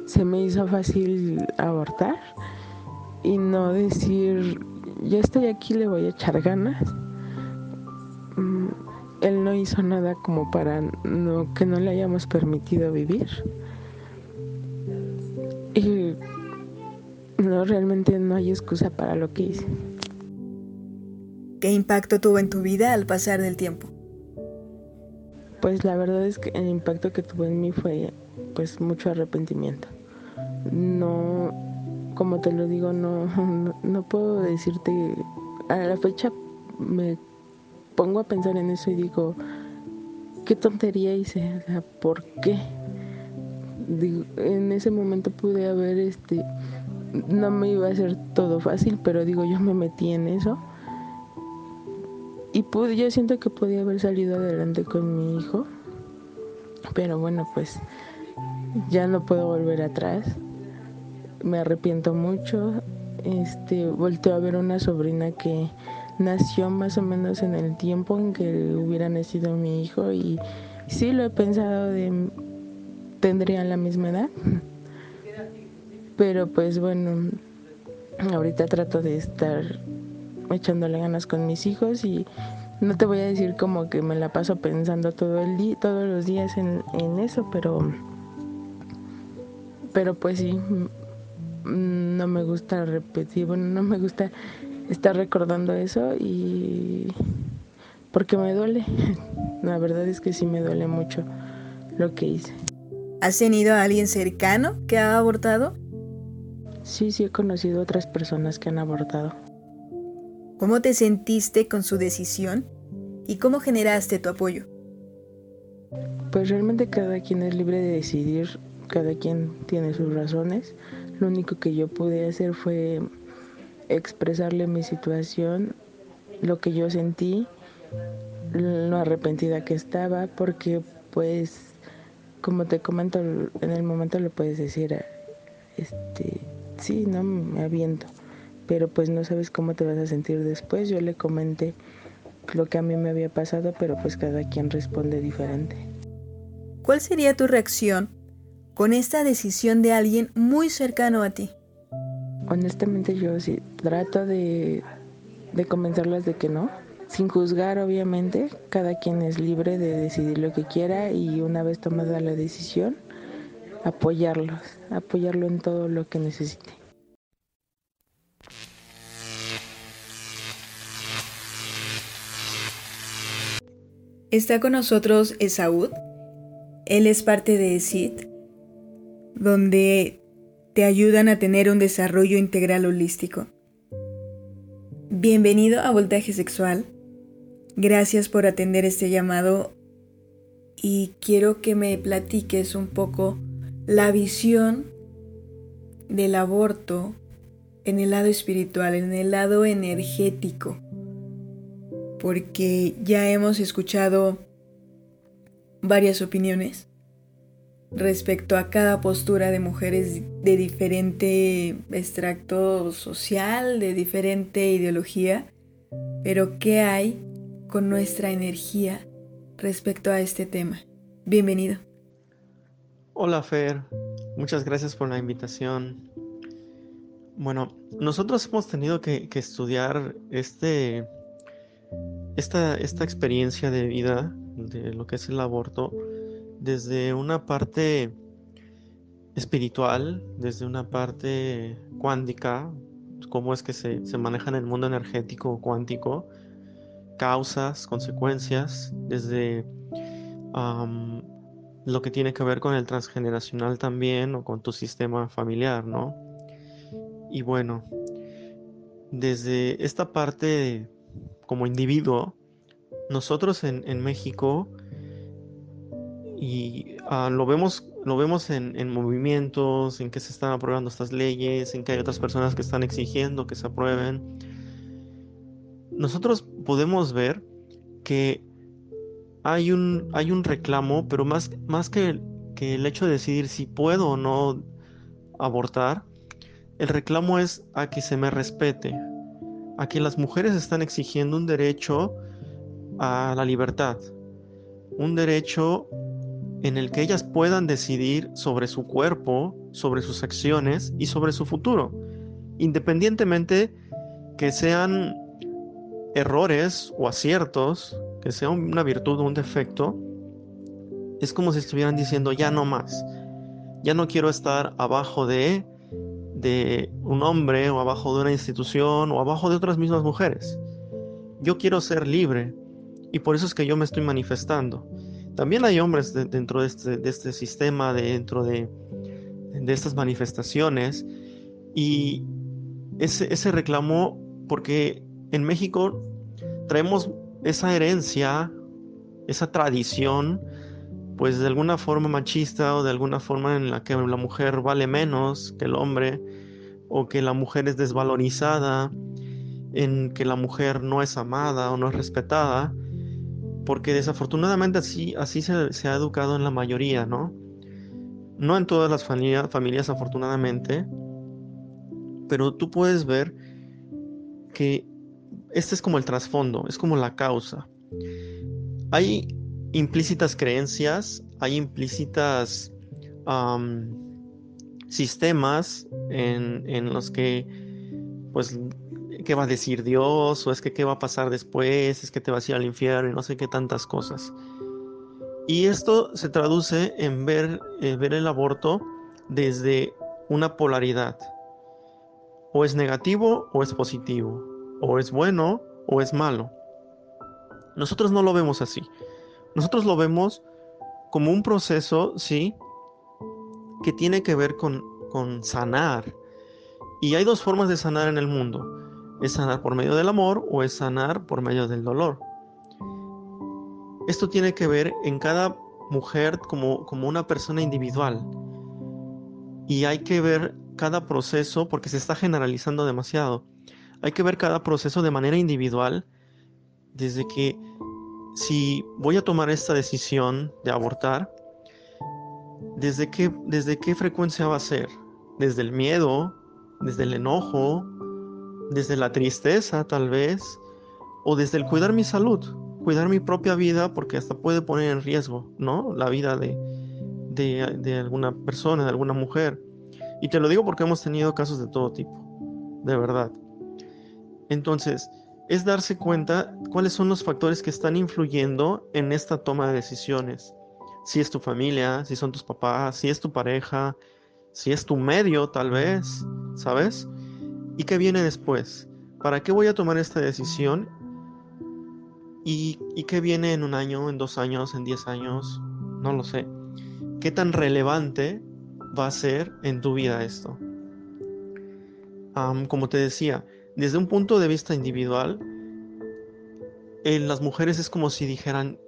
se me hizo fácil abortar y no decir, ya estoy aquí, le voy a echar ganas. Mm, él no hizo nada como para no, que no le hayamos permitido vivir. Y no, realmente no hay excusa para lo que hice. ¿Qué impacto tuvo en tu vida al pasar del tiempo? Pues la verdad es que el impacto que tuvo en mí fue pues mucho arrepentimiento. No, como te lo digo, no, [LAUGHS] no, puedo decirte, a la fecha me pongo a pensar en eso y digo, qué tontería hice, ¿por qué? en ese momento pude haber, este, no me iba a ser todo fácil, pero digo, yo me metí en eso y pude, yo siento que podía haber salido adelante con mi hijo, pero bueno, pues ya no puedo volver atrás. Me arrepiento mucho. Este, volteo a ver una sobrina que nació más o menos en el tiempo en que hubiera nacido mi hijo y sí lo he pensado de tendrían la misma edad. Pero pues bueno, ahorita trato de estar echándole ganas con mis hijos y no te voy a decir como que me la paso pensando todo el día, todos los días en, en eso, pero pero pues sí, no me gusta repetir, bueno, no me gusta estar recordando eso y porque me duele. [LAUGHS] La verdad es que sí me duele mucho lo que hice. ¿Has tenido a alguien cercano que ha abortado? Sí, sí he conocido otras personas que han abortado. ¿Cómo te sentiste con su decisión y cómo generaste tu apoyo? Pues realmente cada quien es libre de decidir, cada quien tiene sus razones. Lo único que yo pude hacer fue expresarle mi situación, lo que yo sentí, lo arrepentida que estaba, porque pues como te comento, en el momento le puedes decir, este, sí, no me aviento pero pues no sabes cómo te vas a sentir después. Yo le comenté lo que a mí me había pasado, pero pues cada quien responde diferente. ¿Cuál sería tu reacción con esta decisión de alguien muy cercano a ti? Honestamente yo sí trato de, de convencerlas de que no, sin juzgar obviamente, cada quien es libre de decidir lo que quiera y una vez tomada la decisión, apoyarlos, apoyarlo en todo lo que necesite. Está con nosotros Esaúd. Él es parte de ESIT, donde te ayudan a tener un desarrollo integral holístico. Bienvenido a Voltaje Sexual. Gracias por atender este llamado y quiero que me platiques un poco la visión del aborto en el lado espiritual, en el lado energético porque ya hemos escuchado varias opiniones respecto a cada postura de mujeres de diferente extracto social, de diferente ideología, pero ¿qué hay con nuestra energía respecto a este tema? Bienvenido. Hola Fer, muchas gracias por la invitación. Bueno, nosotros hemos tenido que, estudiar este esta, esta experiencia de vida, de lo que es el aborto, desde una parte espiritual, desde una parte cuántica, cómo es que se, se maneja en el mundo energético cuántico, causas, consecuencias, desde lo que tiene que ver con el transgeneracional también o con tu sistema familiar, ¿no? Y bueno, desde esta parte como individuo, nosotros en, México, y ah, lo vemos, lo vemos en, en, movimientos, en que se están aprobando estas leyes, en que hay otras personas que están exigiendo que se aprueben, nosotros podemos ver que hay un, hay un reclamo, pero más, más que, que el hecho de decidir si puedo o no abortar, el reclamo es a que se me respete, a que las mujeres están exigiendo un derecho a la libertad, un derecho en el que ellas puedan decidir sobre su cuerpo, sobre sus acciones y sobre su futuro, independientemente que sean errores o aciertos, que sea una virtud o un defecto, es como si estuvieran diciendo ya no más, ya no quiero estar abajo de de un hombre o abajo de una institución o abajo de otras mismas mujeres. Yo quiero ser libre y por eso es que yo me estoy manifestando. también hay hombres dentro de este, de este, sistema, dentro de, de, estas manifestaciones. Y ese, ese reclamo, porque en México traemos esa herencia, esa tradición, pues de alguna forma machista o de alguna forma en la que la mujer vale menos que el hombre o que la mujer es desvalorizada, en que la mujer no es amada o no es respetada, porque desafortunadamente así, así se, ha educado en la mayoría, ¿no? No en todas las familias, afortunadamente, pero tú puedes ver que este es como el trasfondo, es como la causa. Hay implícitas creencias, hay implícitas sistemas en, los que, pues, ¿qué va a decir Dios? ¿O es que qué va a pasar después? ¿Es que te vas a ir al infierno? Y no sé qué tantas cosas. Y esto se traduce en ver, eh, ver el aborto desde una polaridad. O es negativo o es positivo. O es bueno o es malo. Nosotros no lo vemos así. Nosotros lo vemos como un proceso, sí, que tiene que ver con, con sanar. Y hay dos formas de sanar en el mundo. Es sanar por medio del amor o es sanar por medio del dolor. Esto tiene que ver en cada mujer como, como una persona individual. Y hay que ver cada proceso, porque se está generalizando demasiado, hay que ver cada proceso de manera individual, desde que si voy a tomar esta decisión de abortar, ¿desde qué, desde qué frecuencia va a ser? ¿Desde el miedo? ¿Desde el enojo? ¿Desde la tristeza tal vez? ¿O desde el cuidar mi salud? Cuidar mi propia vida porque hasta puede poner en riesgo, ¿no? La vida de, de, de alguna persona, de alguna mujer. Y te lo digo porque hemos tenido casos de todo tipo, de verdad. Entonces, es darse cuenta cuáles son los factores que están influyendo en esta toma de decisiones. Si es tu familia, si son tus papás, si es tu pareja, si es tu medio tal vez, ¿sabes? ¿Y qué viene después? ¿Para qué voy a tomar esta decisión? ¿Y, qué viene en un año, en dos años, en diez años? No lo sé. ¿Qué tan relevante va a ser en tu vida esto? como te decía, desde un punto de vista individual, en las mujeres es como si dijeran,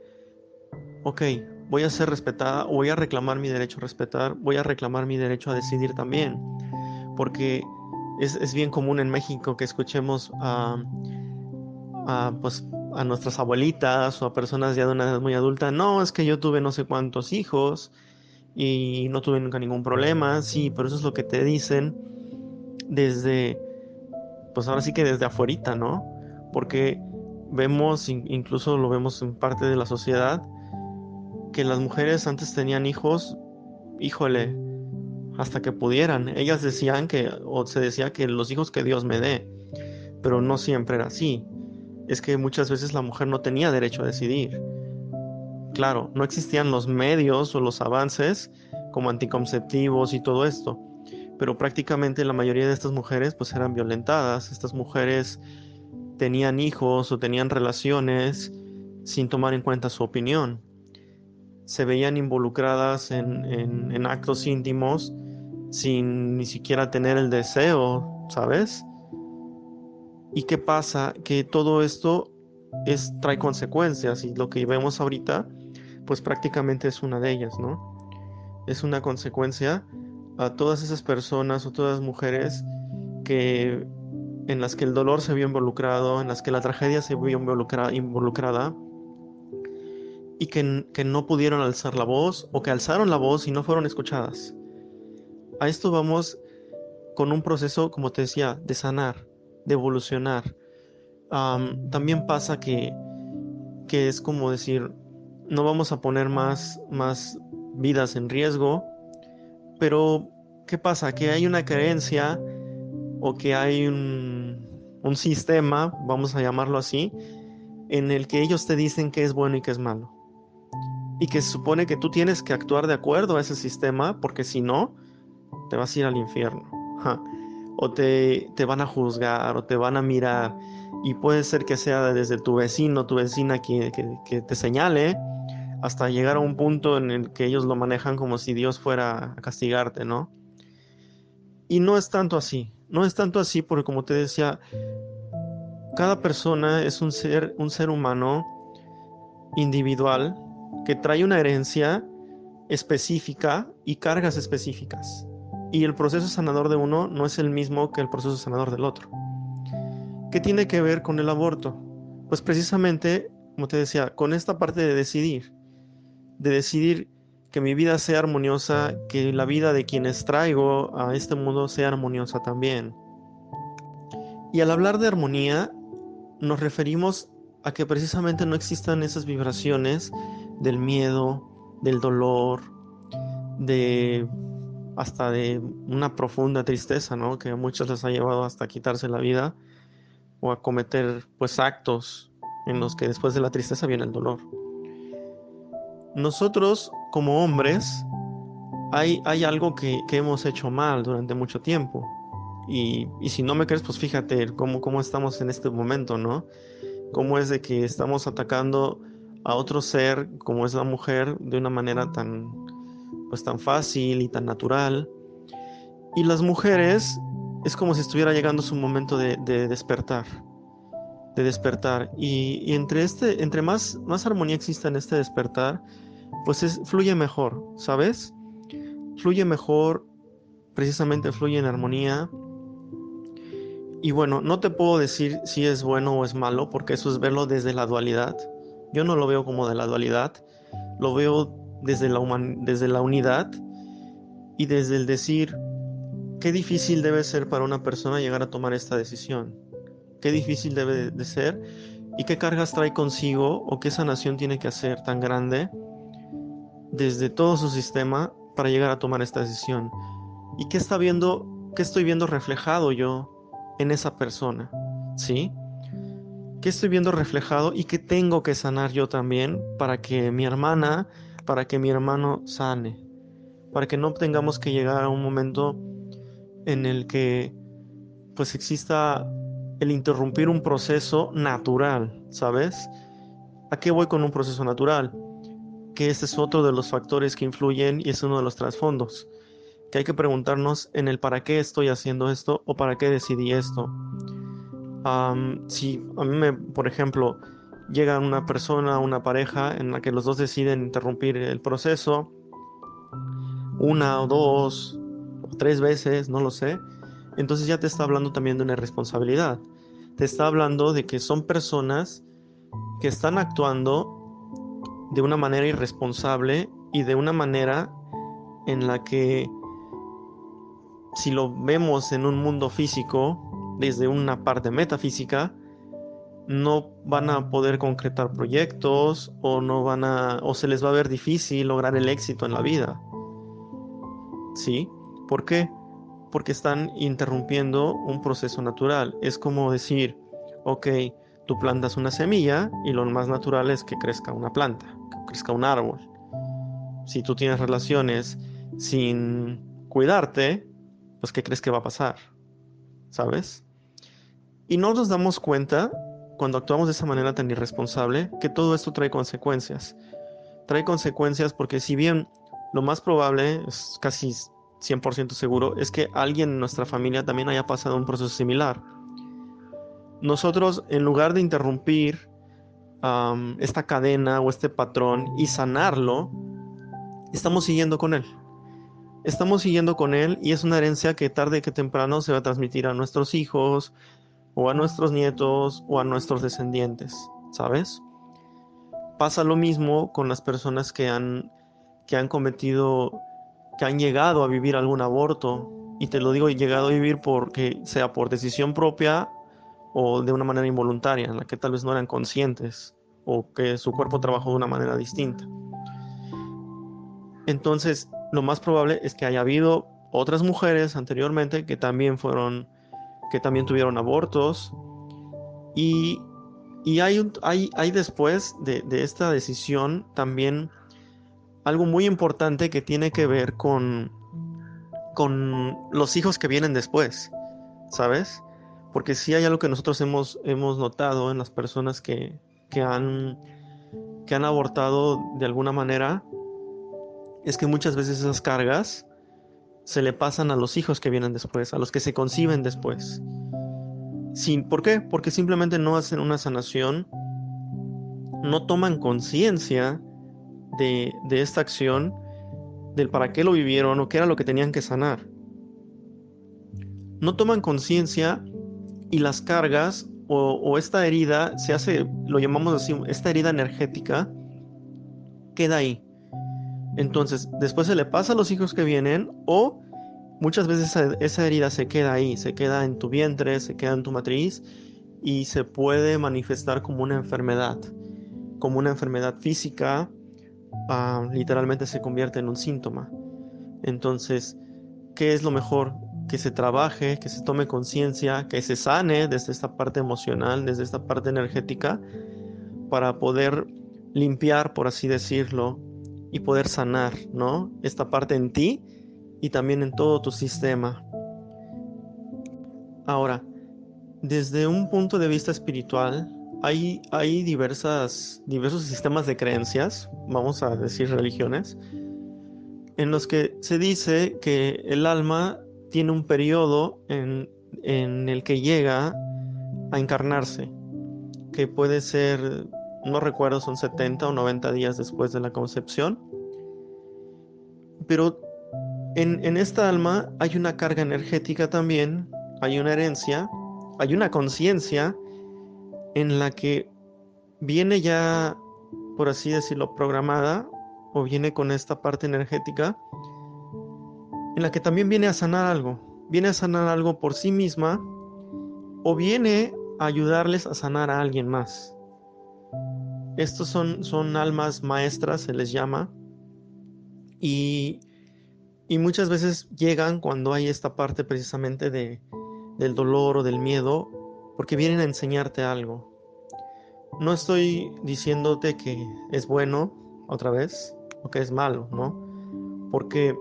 ok, voy a ser respetada voy a reclamar mi derecho a respetar, voy a reclamar mi derecho a decidir también. Porque es, bien común en México que escuchemos a, pues, a nuestras abuelitas o a personas ya de una edad muy adulta, no, es que yo tuve no sé cuántos hijos y no tuve nunca ningún problema, sí, pero eso es lo que te dicen desde pues ahora sí que desde afuerita, ¿no? Porque vemos, incluso lo vemos en parte de la sociedad, que las mujeres antes tenían hijos, híjole, hasta que pudieran. Ellas decían que, o se decía que los hijos que Dios me dé, pero no siempre era así. Es que muchas veces la mujer no tenía derecho a decidir. Claro, no existían los medios o los avances como anticonceptivos y todo esto pero prácticamente la mayoría de estas mujeres pues eran violentadas, estas mujeres tenían hijos o tenían relaciones sin tomar en cuenta su opinión, se veían involucradas en, actos íntimos sin ni siquiera tener el deseo, ¿sabes? ¿Y qué pasa? Que todo esto es, trae consecuencias y lo que vemos ahorita pues prácticamente es una de ellas, ¿no? Es una consecuencia a todas esas personas o todas las mujeres que en las que el dolor se vio involucrado, en las que la tragedia se vio involucrada y que, que, no pudieron alzar la voz o que alzaron la voz y no fueron escuchadas. A esto vamos con un proceso, como te decía, de sanar, de evolucionar. también pasa que, que es como decir, no vamos a poner más, más vidas en riesgo, pero, ¿qué pasa? Que hay una creencia o que hay un, sistema, vamos a llamarlo así, en el que ellos te dicen que es bueno y que es malo. Y que se supone que tú tienes que actuar de acuerdo a ese sistema, porque si no, te vas a ir al infierno. O te, te, van a juzgar, o te van a mirar. Y puede ser que sea desde tu vecino, tu vecina que te señale, hasta llegar a un punto en el que ellos lo manejan como si Dios fuera a castigarte, ¿no? Y no es tanto así, no es tanto así porque como te decía, cada persona es un ser, un ser humano individual que trae una herencia específica y cargas específicas. Y el proceso sanador de uno no es el mismo que el proceso sanador del otro. ¿Qué tiene que ver con el aborto? Pues precisamente, como te decía, con esta parte de decidir, de decidir que mi vida sea armoniosa, que la vida de quienes traigo a este mundo sea armoniosa también. Y al hablar de armonía, nos referimos a que precisamente no existan esas vibraciones del miedo, del dolor, de hasta de una profunda tristeza, ¿no? Que a muchos les ha llevado hasta quitarse la vida o a cometer pues actos en los que después de la tristeza viene el dolor. Nosotros como hombres hay, hay algo que, hemos hecho mal durante mucho tiempo. Y, y, si no me crees, pues fíjate cómo, cómo estamos en este momento, ¿no? cómo es de que estamos atacando a otro ser como es la mujer de una manera tan pues tan fácil y tan natural y las mujeres es como si estuviera llegando su momento de, despertar de despertar y, entre este entre más más armonía exista en este despertar pues fluye mejor sabes fluye mejor precisamente fluye en armonía. Y bueno, no te puedo decir si es bueno o es malo, porque eso es verlo desde la dualidad. Yo no lo veo como de la dualidad, lo veo desde la, desde la unidad y desde el decir, qué difícil debe ser para una persona llegar a tomar esta decisión, qué difícil debe de ser y qué cargas trae consigo o qué sanación tiene que hacer tan grande desde todo su sistema para llegar a tomar esta decisión. ¿Y qué está viendo, qué estoy viendo reflejado yo en esa persona, ¿sí? ¿Qué estoy viendo reflejado y qué tengo que sanar yo también para que mi hermana, para que mi hermano sane? Para que no tengamos que llegar a un momento en el que pues exista el interrumpir un proceso natural, ¿sabes? ¿A qué voy con un proceso natural? Que este es otro de los factores que influyen y es uno de los trasfondos que hay que preguntarnos en el para qué estoy haciendo esto o para qué decidí esto. si a mí me, por ejemplo, llega una persona, una pareja en la que los dos deciden interrumpir el proceso, una o dos o tres veces, no lo sé, entonces ya te está hablando también de una responsabilidad. Te está hablando de que son personas que están actuando de una manera irresponsable y de una manera en la que si lo vemos en un mundo físico, desde una parte metafísica, no van a poder concretar proyectos o no van a o se les va a ver difícil lograr el éxito en la vida. ¿Sí? ¿Por qué? Porque están interrumpiendo un proceso natural. Es como decir, ok, tú plantas una semilla y lo más natural es que crezca una planta, crezca un árbol. Si tú tienes relaciones sin cuidarte, pues ¿qué crees que va a pasar? ¿Sabes? Y no nos damos cuenta, cuando actuamos de esa manera tan irresponsable, que todo esto trae consecuencias. Trae consecuencias porque si bien lo más probable, es casi 100% seguro, es que alguien en nuestra familia también haya pasado un proceso similar. Nosotros, en lugar de interrumpir esta cadena o este patrón y sanarlo, estamos siguiendo con él estamos siguiendo con él y es una herencia que tarde que temprano se va a transmitir a nuestros hijos o a nuestros nietos o a nuestros descendientes, ¿sabes? Pasa lo mismo con las personas que han, que han cometido, que han llegado a vivir algún aborto. Y te lo digo, llegado a vivir porque sea por decisión propia o de una manera involuntaria, en la que tal vez no eran conscientes o que su cuerpo trabajó de una manera distinta. Entonces, lo más probable es que haya habido otras mujeres anteriormente que también fueron, que también tuvieron abortos. Y, hay, hay, hay, después de, esta decisión también algo muy importante que tiene que ver con, con los hijos que vienen después, ¿sabes? Porque sí hay algo que nosotros hemos, hemos notado en las personas que, que han que han abortado de alguna manera es que muchas veces esas cargas se le pasan a los hijos que vienen después, a los que se conciben después. Sin, ¿Por qué? Porque simplemente no hacen una sanación, no toman conciencia de, de esta acción, del para qué lo vivieron o qué era lo que tenían que sanar. No toman conciencia y las cargas o, esta herida se hace, lo llamamos así, esta herida energética, queda ahí. Entonces, después se le pasa a los hijos que vienen o muchas veces esa, herida se queda ahí, se queda en tu vientre, se queda en tu matriz y se puede manifestar como una enfermedad, como una enfermedad física, ah, literalmente se convierte en un síntoma. Entonces, ¿qué es lo mejor? Que se trabaje, que se tome conciencia, que se sane desde esta parte emocional, desde esta parte energética, para poder limpiar, por así decirlo, y poder sanar, ¿no? Esta parte en ti y también en todo tu sistema. Ahora, desde un punto de vista espiritual, hay, hay diversas, diversos sistemas de creencias, vamos a decir religiones, en los que se dice que el alma tiene un periodo en, el que llega a encarnarse, que puede ser, no recuerdo, son 70 o 90 días después de la concepción. Pero en, en esta alma hay una carga energética también, hay una herencia, hay una conciencia en la que viene ya, por así decirlo, programada o viene con esta parte energética en la que también viene a sanar algo, viene a sanar algo por sí misma o viene a ayudarles a sanar a alguien más. Estos son, son almas maestras, se les llama, y, y muchas veces llegan cuando hay esta parte precisamente de, del dolor o del miedo, porque vienen a enseñarte algo. No estoy diciéndote que es bueno, otra vez, o que es malo, ¿no? Porque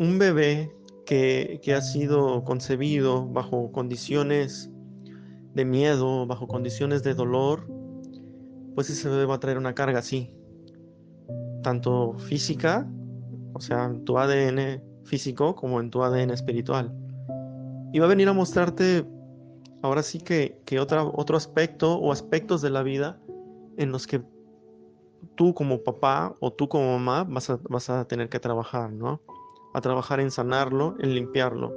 un bebé que, ha sido concebido bajo condiciones de miedo, bajo condiciones de dolor, pues ese bebé va a traer una carga así, tanto física, o sea, en tu ADN físico, como en tu ADN espiritual. Y va a venir a mostrarte ahora sí que, que otro aspecto o aspectos de la vida en los que tú como papá o tú como mamá vas a, vas a tener que trabajar, ¿no? A trabajar en sanarlo, en limpiarlo.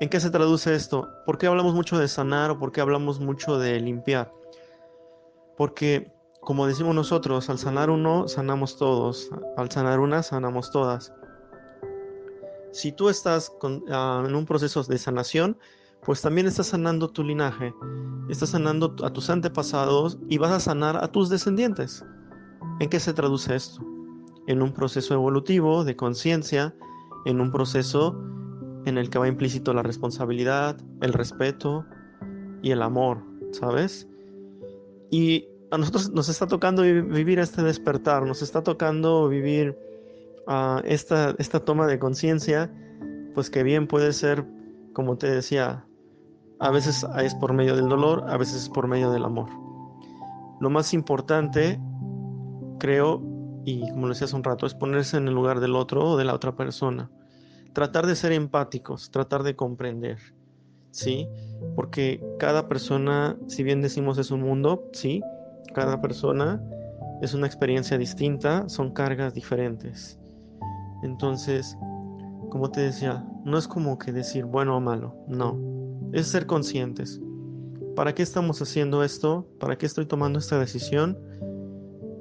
¿En qué se traduce esto? ¿Por qué hablamos mucho de sanar o por qué hablamos mucho de limpiar? Porque, como decimos nosotros, al sanar uno, sanamos todos. Al sanar una, sanamos todas. Si tú estás ah, en un proceso de sanación, pues también estás sanando tu linaje, estás sanando a tus antepasados y vas a sanar a tus descendientes. ¿En qué se traduce esto? En un proceso evolutivo de conciencia, en un proceso en el que va implícito la responsabilidad, el respeto y el amor, ¿sabes? Y a nosotros nos está tocando vivir este despertar, nos está tocando vivir ah, esta, esta toma de conciencia, pues que bien puede ser, como te decía, a veces es por medio del dolor, a veces es por medio del amor. Lo más importante, creo, y como lo decía hace un rato, es ponerse en el lugar del otro o de la otra persona. Tratar de ser empáticos, tratar de comprender, ¿sí? Porque cada persona, si bien decimos es un mundo, sí, cada persona es una experiencia distinta, son cargas diferentes. Entonces, como te decía, no es como que decir bueno o malo, no, es ser conscientes. ¿Para qué estamos haciendo esto? ¿Para qué estoy tomando esta decisión?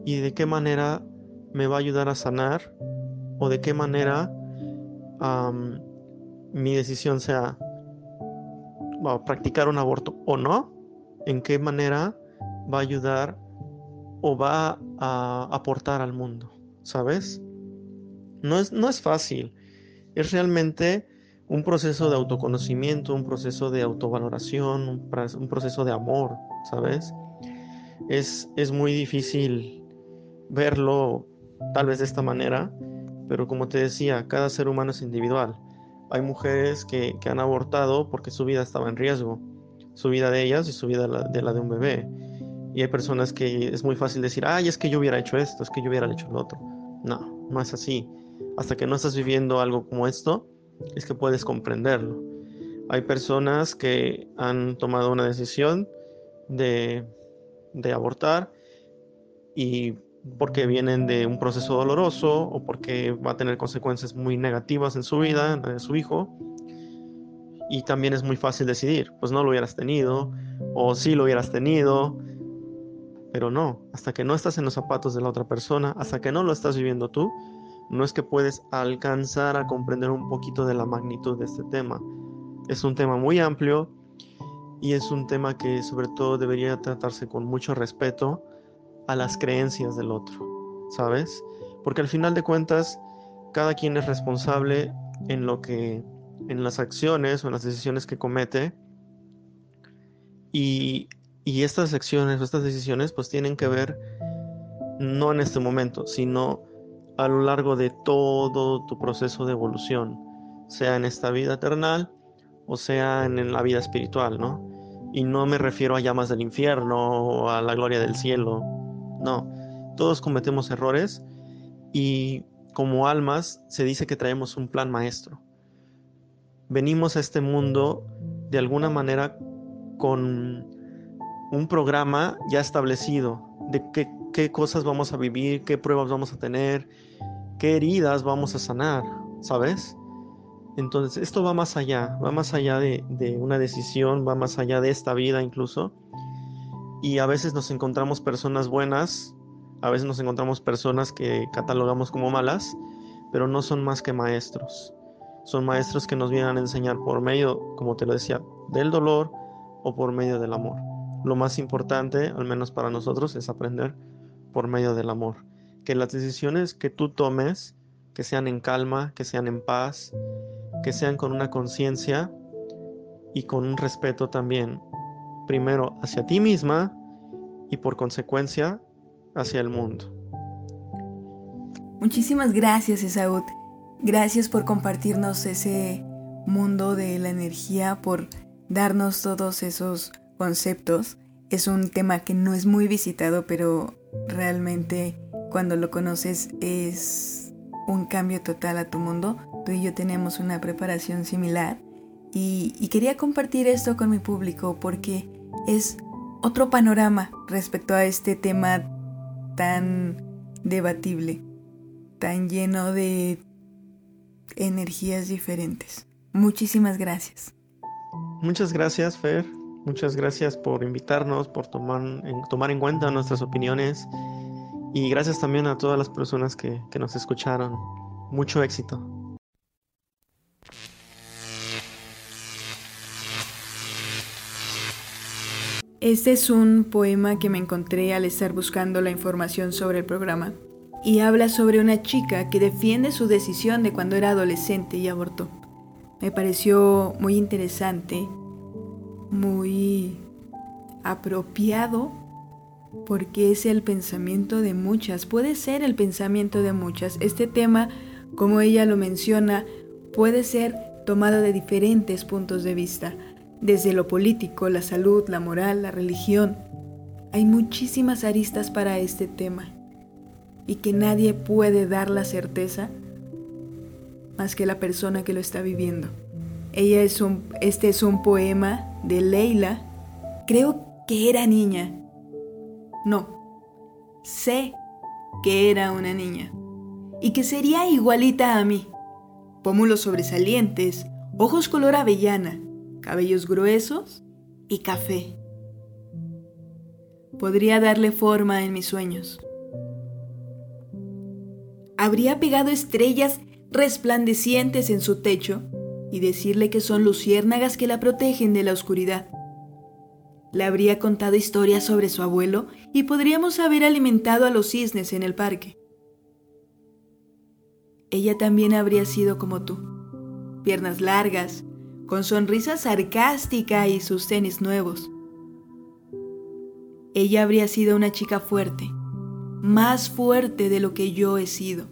¿Y de qué manera me va a ayudar a sanar o de qué manera mi decisión sea practicar un aborto o no, en qué manera va a ayudar o va a aportar al mundo, ¿sabes? No es, no es fácil, es realmente un proceso de autoconocimiento, un proceso de autovaloración, un, un proceso de amor, ¿sabes? Es, es muy difícil verlo tal vez de esta manera, pero como te decía, cada ser humano es individual. Hay mujeres que, han abortado porque su vida estaba en riesgo, su vida de ellas y su vida de la de un bebé. Y hay personas que es muy fácil decir, ay, es que yo hubiera hecho esto, es que yo hubiera hecho lo otro. No, no es así. Hasta que no estás viviendo algo como esto, es que puedes comprenderlo. Hay personas que han tomado una decisión de, de abortar y porque vienen de un proceso doloroso o porque va a tener consecuencias muy negativas en su vida, en su hijo. Y también es muy fácil decidir, pues no lo hubieras tenido o sí lo hubieras tenido, pero no, hasta que no estás en los zapatos de la otra persona, hasta que no lo estás viviendo tú, no es que puedes alcanzar a comprender un poquito de la magnitud de este tema. Es un tema muy amplio y es un tema que sobre todo debería tratarse con mucho respeto a las creencias del otro, ¿sabes? Porque al final de cuentas, cada quien es responsable en lo que, en las acciones o en las decisiones que comete. Y, y estas acciones o estas decisiones pues tienen que ver no en este momento, sino a lo largo de todo tu proceso de evolución, sea en esta vida eternal o sea en, la vida espiritual, ¿no? Y no me refiero a llamas del infierno o a la gloria del cielo, no, todos cometemos errores y como almas se dice que traemos un plan maestro. Venimos a este mundo de alguna manera con un programa ya establecido de qué, qué, cosas vamos a vivir, qué pruebas vamos a tener, qué heridas vamos a sanar, ¿sabes? Entonces, esto va más allá, va más allá de, de una decisión, va más allá de esta vida incluso y a veces nos encontramos personas buenas, a veces nos encontramos personas que catalogamos como malas, pero no son más que maestros. Son maestros que nos vienen a enseñar por medio, como te lo decía, del dolor o por medio del amor. Lo más importante, al menos para nosotros, es aprender por medio del amor. Que las decisiones que tú tomes, que sean en calma, que sean en paz, que sean con una conciencia y con un respeto también primero hacia ti misma y por consecuencia hacia el mundo. Muchísimas gracias, Esaúd. Gracias por compartirnos ese mundo de la energía, por darnos todos esos conceptos. Es un tema que no es muy visitado, pero realmente cuando lo conoces es un cambio total a tu mundo. Tú y yo tenemos una preparación similar y, quería compartir esto con mi público porque es otro panorama respecto a este tema tan debatible, tan lleno de energías diferentes. Muchísimas gracias. Muchas gracias, Fer. Muchas gracias por invitarnos, por tomar en, tomar en cuenta nuestras opiniones y gracias también a todas las personas que, que nos escucharon. Mucho éxito. Este es un poema que me encontré al estar buscando la información sobre el programa y habla sobre una chica que defiende su decisión de cuando era adolescente y abortó. Me pareció muy interesante, muy apropiado, porque es el pensamiento de muchas, puede ser el pensamiento de muchas. Este tema, como ella lo menciona, puede ser tomado de diferentes puntos de vista desde lo político, la salud, la moral, la religión. Hay muchísimas aristas para este tema y que nadie puede dar la certeza más que la persona que lo está viviendo. Ella es un, este es un poema de Leila. Creo que era niña. No, sé que era una niña y que sería igualita a mí. Pómulos sobresalientes, ojos color avellana, cabellos gruesos y café. Podría darle forma en mis sueños. Habría pegado estrellas resplandecientes en su techo y decirle que son luciérnagas que la protegen de la oscuridad. Le habría contado historias sobre su abuelo y podríamos haber alimentado a los cisnes en el parque. Ella también habría sido como tú, piernas largas, con sonrisa sarcástica y sus tenis nuevos. Ella habría sido una chica fuerte, más fuerte de lo que yo he sido,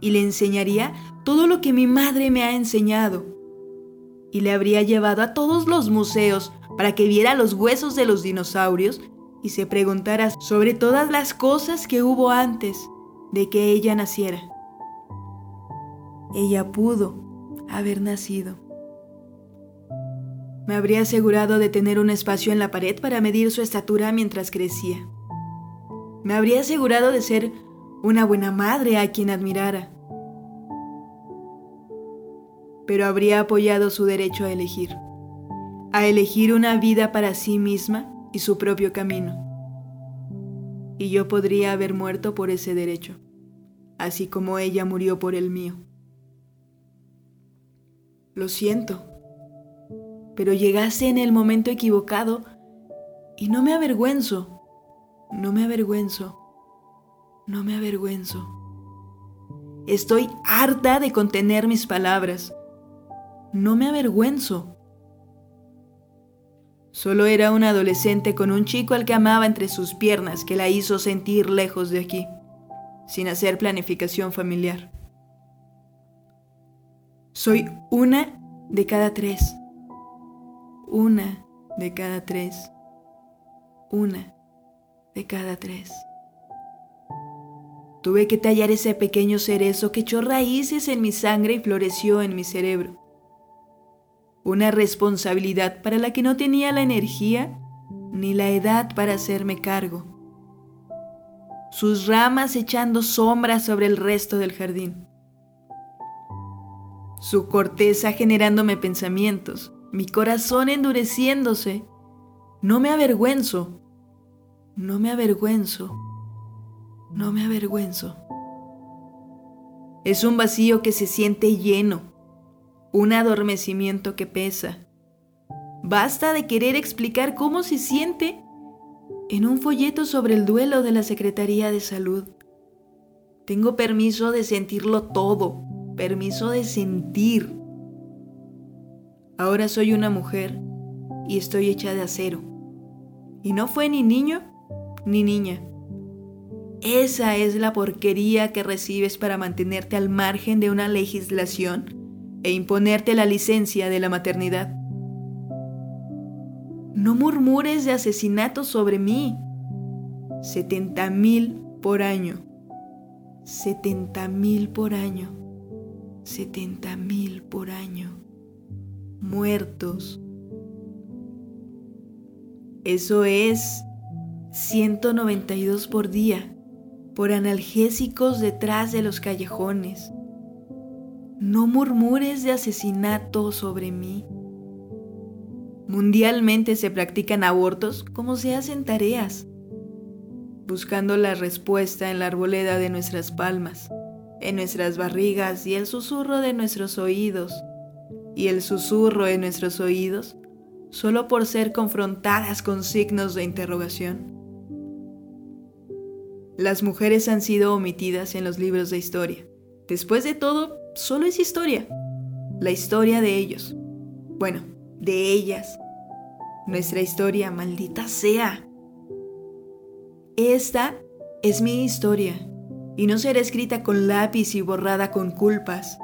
y le enseñaría todo lo que mi madre me ha enseñado, y le habría llevado a todos los museos para que viera los huesos de los dinosaurios y se preguntara sobre todas las cosas que hubo antes de que ella naciera. Ella pudo haber nacido. Me habría asegurado de tener un espacio en la pared para medir su estatura mientras crecía. Me habría asegurado de ser una buena madre a quien admirara. Pero habría apoyado su derecho a elegir, a elegir una vida para sí misma y su propio camino. Y yo podría haber muerto por ese derecho, así como ella murió por el mío. Lo siento, pero llegaste en el momento equivocado y no me avergüenzo, no me avergüenzo, no me avergüenzo. Estoy harta de contener mis palabras. No me avergüenzo. Solo era un adolescente con un chico al que amaba entre sus piernas que la hizo sentir lejos de aquí, sin hacer planificación familiar. Soy una de cada tres. Una de cada tres. Una de cada tres. Tuve que tallar ese pequeño cerezo que echó raíces en mi sangre y floreció en mi cerebro una responsabilidad para la que no tenía la energía ni la edad para hacerme cargo. Sus ramas echando sombra sobre el resto del jardín. Su corteza generándome pensamientos, mi corazón endureciéndose. No me avergüenzo, no me avergüenzo, no me avergüenzo. Es un vacío que se siente lleno, un adormecimiento que pesa. Basta de querer explicar cómo se siente en un folleto sobre el duelo de la Secretaría de Salud. Tengo permiso de sentirlo todo, permiso de sentir. Ahora soy una mujer y estoy hecha de acero. Y no fue ni niño ni niña. Esa es la porquería que recibes para mantenerte al margen de una legislación e imponerte la licencia de la maternidad. No murmures de asesinatos sobre mí. 70 mil por año. 70 mil por año. 70 mil por año. Muertos. Eso es 192 por día por analgésicos detrás de los callejones no murmures de asesinato sobre mí. Mundialmente se practican abortos como se hacen tareas, buscando la respuesta en la arboleda de nuestras palmas, en nuestras barrigas y el susurro de nuestros oídos, y el susurro de nuestros oídos solo por ser confrontadas con signos de interrogación. Las mujeres han sido omitidas en los libros de historia. Después de todo, solo es historia. La historia de ellos. Bueno, de ellas. Nuestra historia, maldita sea. Esta es mi historia y no será escrita con lápiz y borrada con culpas.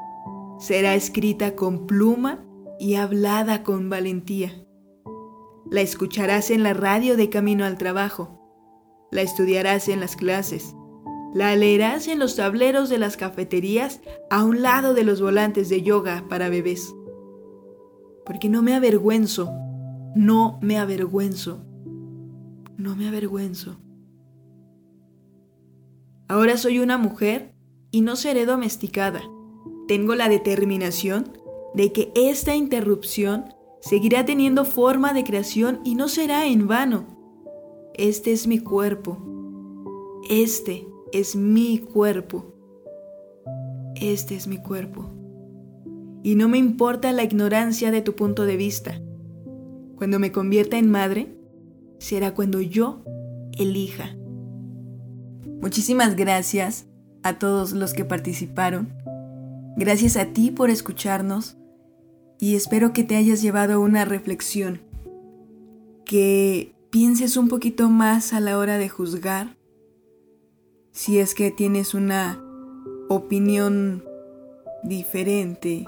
Será escrita con pluma y hablada con valentía. La escucharás en la radio de camino al trabajo. La estudiarás en las clases la leerás en los tableros de las cafeterías a un lado de los volantes de yoga para bebés. Porque no me avergüenzo, no me avergüenzo, no me avergüenzo. Ahora soy una mujer y no seré domesticada. Tengo la determinación de que esta interrupción seguirá teniendo forma de creación y no será en vano. Este es mi cuerpo. Este es mi cuerpo. Este es mi cuerpo. Y no me importa la ignorancia de tu punto de vista. Cuando me convierta en madre, será cuando yo elija. Muchísimas gracias a todos los que participaron. Gracias a ti por escucharnos y espero que te hayas llevado una reflexión, que pienses un poquito más a la hora de juzgar si es que tienes una opinión diferente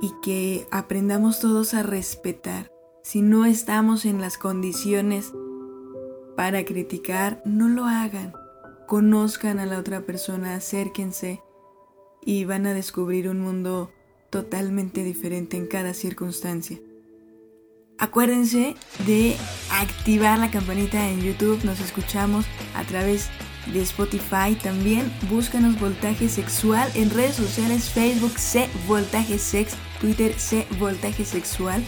y que aprendamos todos a respetar. Si no estamos en las condiciones para criticar, no lo hagan. Conozcan a la otra persona, acérquense y van a descubrir un mundo totalmente diferente en cada circunstancia. Acuérdense de activar la campanita en YouTube, nos escuchamos a través de Spotify también. Búscanos Voltaje Sexual en redes sociales, Facebook C Voltaje Sex, Twitter C Voltaje Sexual.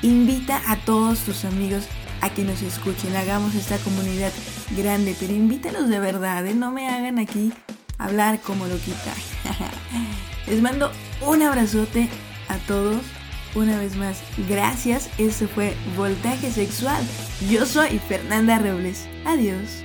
Invita a todos tus amigos a que nos escuchen, hagamos esta comunidad grande, pero invítalos de verdad, ¿eh? no me hagan aquí hablar como lo quita. [LAUGHS] Les mando un abrazote a todos. Una vez más, gracias. Este fue Voltaje Sexual. Yo soy Fernanda Robles. Adiós.